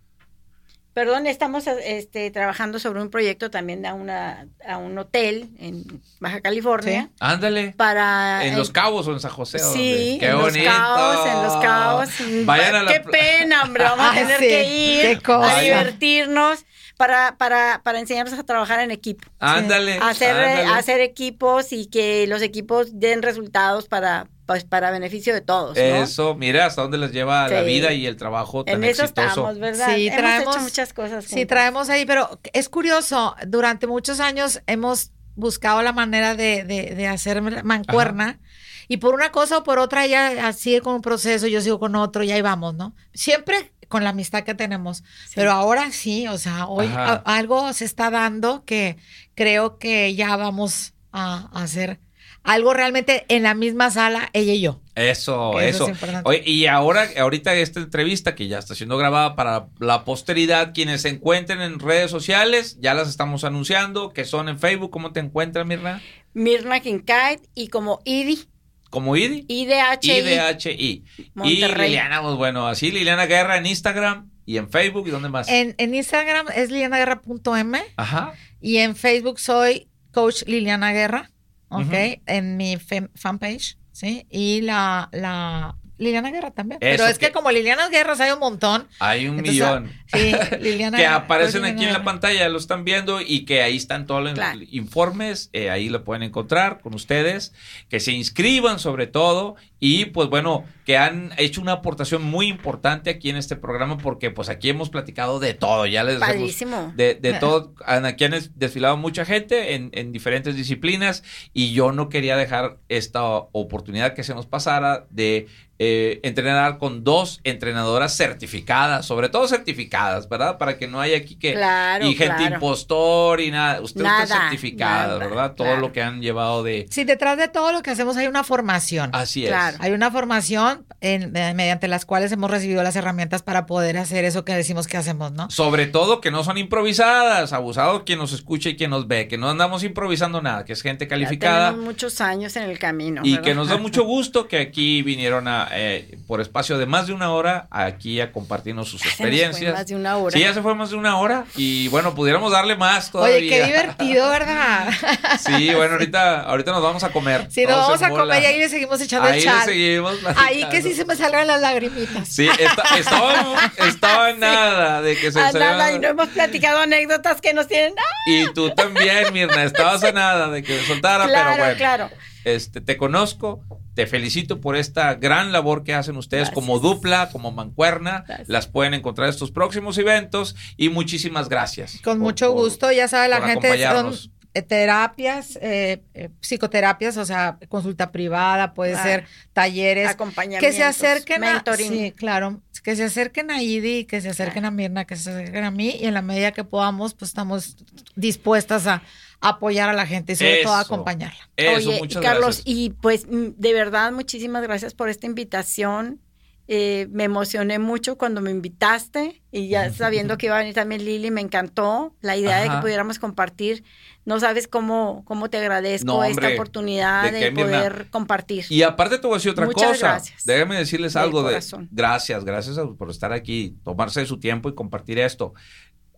perdón, estamos este, trabajando sobre un proyecto también a, una, a un hotel en Baja California. Ándale. Para. En Los Cabos o en San José. ¿o Sí? Qué en bonito. los cabos, en los cabos. Vayan a la Qué pena, hombre, vamos a Ay, tener sí, que ir a divertirnos para, para, para enseñarnos a trabajar en equipo. Ándale. Hacer, ándale. a hacer equipos y que los equipos den resultados para, pues, para beneficio de todos. ¿no? Eso, mira hasta dónde les lleva la vida y el trabajo tan En eso exitoso. estamos, ¿verdad? Sí, Hemos traemos- hecho muchas cosas. Sí, traemos ahí, pero es curioso, durante muchos años hemos buscado la manera de, de, de hacer mancuerna. Y por una cosa o por otra, ella sigue con un proceso, yo sigo con otro, y ahí vamos, ¿no? Siempre con la amistad que tenemos. Pero ahora sí, o sea, hoy a- algo se está dando que creo que ya vamos a, a hacer algo realmente en la misma sala, ella y yo. Eso, eso eso. es. Oye, y ahora, ahorita esta entrevista que ya está siendo grabada para la posteridad, quienes se encuentren en redes sociales, ya las estamos anunciando, que son en Facebook, ¿cómo te encuentras, Mirna? Mirna Kincaid y como IDI, Como IDI. IDHI. IDHI. Y. Liliana, pues bueno, así Liliana Guerra en Instagram y en Facebook y dónde más. En, en Instagram es lilianaguerra.m Ajá. y en Facebook soy coach Liliana Guerra, ¿ok? En mi fanpage, ¿sí? Y la, la Liliana Guerra también. Eso Pero es que, que- como Liliana Guerras hay un montón. Hay un entonces, millón. Sí, Liliana que Guerra, aparecen aquí en la Guerra. pantalla, lo están viendo y que ahí están todos los Claro. informes, eh, ahí lo pueden encontrar con ustedes, que se inscriban sobre todo y pues bueno, que han hecho una aportación muy importante aquí en este programa porque pues aquí hemos platicado de todo, ya les Padrísimo. de, de todo, aquí han des- desfilado mucha gente en, en diferentes disciplinas y yo no quería dejar esta oportunidad que se nos pasara de eh, entrenar con dos entrenadoras certificadas, sobre todo certificadas, ¿verdad? Para que no haya aquí que Claro, y gente claro. impostor y nada, ustedes están Nada, certificadas, nada, ¿verdad? Todo claro. lo que han llevado de Sí, detrás de todo lo que hacemos hay una formación. así es. Claro. Hay una formación en- eh, mediante las cuales hemos recibido las herramientas para poder hacer eso que decimos que hacemos, ¿no? Sobre todo que no son improvisadas, abusado quien nos escucha y quien nos ve, que no andamos improvisando nada, que es gente Ya calificada. tenemos muchos años en el camino. Y ¿verdad? que nos da mucho gusto que aquí vinieron a, eh, por espacio de más de una hora aquí a compartirnos sus Ya se nos fue experiencias. más de una hora. Sí, ya se fue más de una hora y bueno, pudiéramos darle más todavía. Oye, qué divertido, ¿verdad? Sí, bueno, ahorita, ahorita nos vamos a comer. Si nos vamos a comer y ahí le seguimos echando Ahí el le chat. seguimos Ahí que sí se me salgan las lagrimitas. Sí, esta- estaba, estaba en nada de que se Ah, salieran- nada, y no hemos platicado anécdotas que nos tienen. ¡Ah! Y tú también, Mirna, estabas a nada de que me soltara, claro, pero bueno. claro. Este, te conozco, te felicito por esta gran labor que hacen ustedes Gracias. como dupla, como mancuerna. Gracias. Las pueden encontrar en estos próximos eventos y muchísimas gracias. Con por- mucho por- gusto, ya sabe la gente, son eh, terapias, eh, eh, psicoterapias, o sea, consulta privada, puede Ah. ser talleres, Acompañamientos. que se acerquen a, mentoring. sí, claro, que se acerquen a Idi, que se acerquen a Mirna, que se acerquen a mí y en la medida que podamos, pues estamos dispuestas a apoyar a la gente y sobre todo acompañarla. Eso, Oye, muchas Carlos, gracias. y pues mm, de verdad muchísimas gracias por esta invitación. Eh, me emocioné mucho cuando me invitaste y ya sabiendo que iba a venir también Lili, me encantó la idea de que pudiéramos compartir. No sabes cómo, cómo te agradezco No, esta oportunidad ¿de de, qué, Mirna? poder compartir. Y aparte te voy a decir otra Muchas cosa. gracias. Déjenme decirles algo de gracias, gracias a- por estar aquí, tomarse de su tiempo y compartir esto.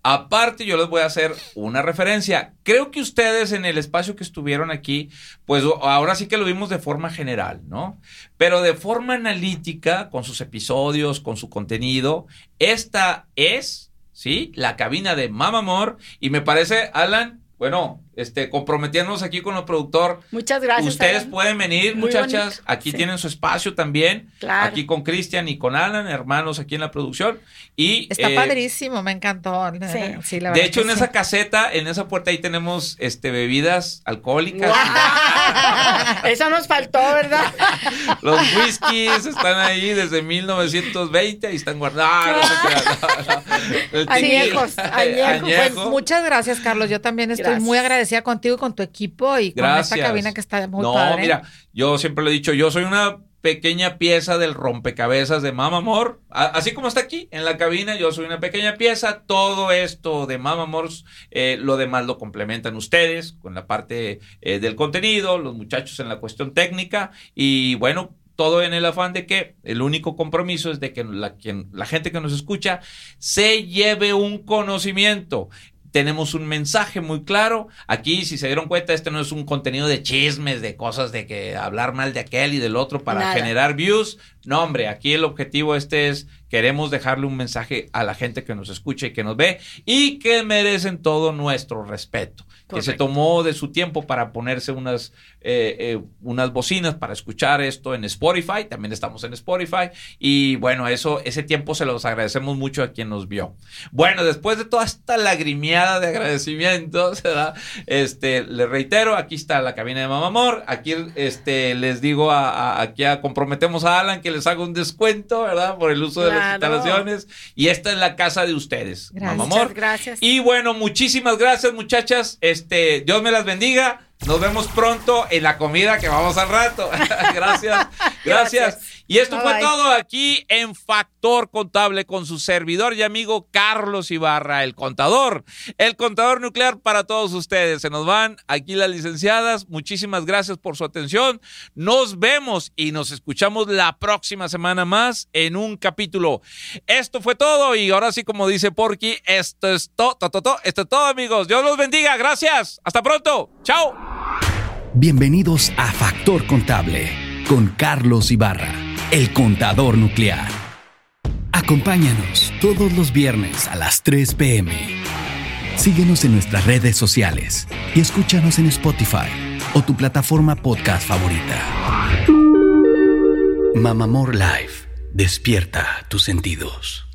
Aparte, yo les voy a hacer una referencia. Creo que ustedes en el espacio que estuvieron aquí, pues ahora sí que lo vimos de forma general, ¿no? Pero de forma analítica, con sus episodios, con su contenido, esta es, ¿sí? La cabina de Mama Amor. Y me parece, Alan, bueno, este, comprometiéndonos aquí con el productor, Muchas gracias. Ustedes Alan. pueden venir, Muy muchachas. bonito, Aquí sí. tienen su espacio también. Claro. Aquí con Cristian y con Alan, hermanos aquí en la producción. Y Está eh, padrísimo, me encantó. Sí. Sí, la De verdad hecho, que en sí. esa caseta, en esa puerta ahí tenemos este bebidas alcohólicas. ¡Guau! Eso nos faltó, ¿verdad? Los whiskies están ahí desde 1920 y están guardados. No, no no, Añejos. Pues muchas gracias, Carlos. Yo también estoy Gracias. muy agradecida contigo y con tu equipo y con esta cabina que está muy no, padre. mira, yo siempre lo he dicho, yo soy una pequeña pieza del rompecabezas de Mama Amor. Así como está aquí en la cabina, yo soy una pequeña pieza. Todo esto de Mama Amor, eh, lo demás lo complementan ustedes con la parte eh, del contenido, los muchachos en la cuestión técnica y bueno. Todo en el afán de que el único compromiso es de que la, quien, la gente que nos escucha se lleve un conocimiento tenemos un mensaje muy claro. Aquí, si se dieron cuenta, este no es un contenido de chismes, de cosas de que hablar mal de aquel y del otro para Nada. generar views. No, hombre, aquí el objetivo este es, queremos dejarle un mensaje a la gente que nos escucha y que nos ve y que merecen todo nuestro respeto. Que se tomó de su tiempo para ponerse unas, eh, eh, unas bocinas para escuchar esto en Spotify. También estamos en Spotify. Y bueno, eso, ese tiempo se los agradecemos mucho a quien nos vio. Bueno, después de toda esta lagrimiada de agradecimientos, ¿verdad? Este, les reitero, aquí está la cabina de Mamamor. Aquí este, les digo a, a- aquí a- comprometemos a Alan que les haga un descuento, ¿verdad? Por el uso de las instalaciones. Y esta es la casa de ustedes, Gracias. Muchas gracias. Y bueno, muchísimas gracias, muchachas. Este, Dios me las bendiga. Nos vemos pronto en la comida que vamos al rato. gracias, gracias. Y esto fue todo aquí en Factor Contable con su servidor y amigo Carlos Ibarra, el contador, el contador nuclear para todos ustedes. Se nos van aquí las licenciadas. Muchísimas gracias por su atención. Nos vemos y nos escuchamos la próxima semana más en un capítulo. Esto fue todo y ahora sí, como dice Porky, esto es todo, esto es todo, amigos. Dios los bendiga. Gracias. Hasta pronto. Chao. Bienvenidos a Factor Contable con Carlos Ibarra el contador nuclear. Acompáñanos todos los viernes a las 3 pm. Síguenos en nuestras redes sociales y escúchanos en Spotify o tu plataforma podcast favorita. Mamamor Live, despierta tus sentidos.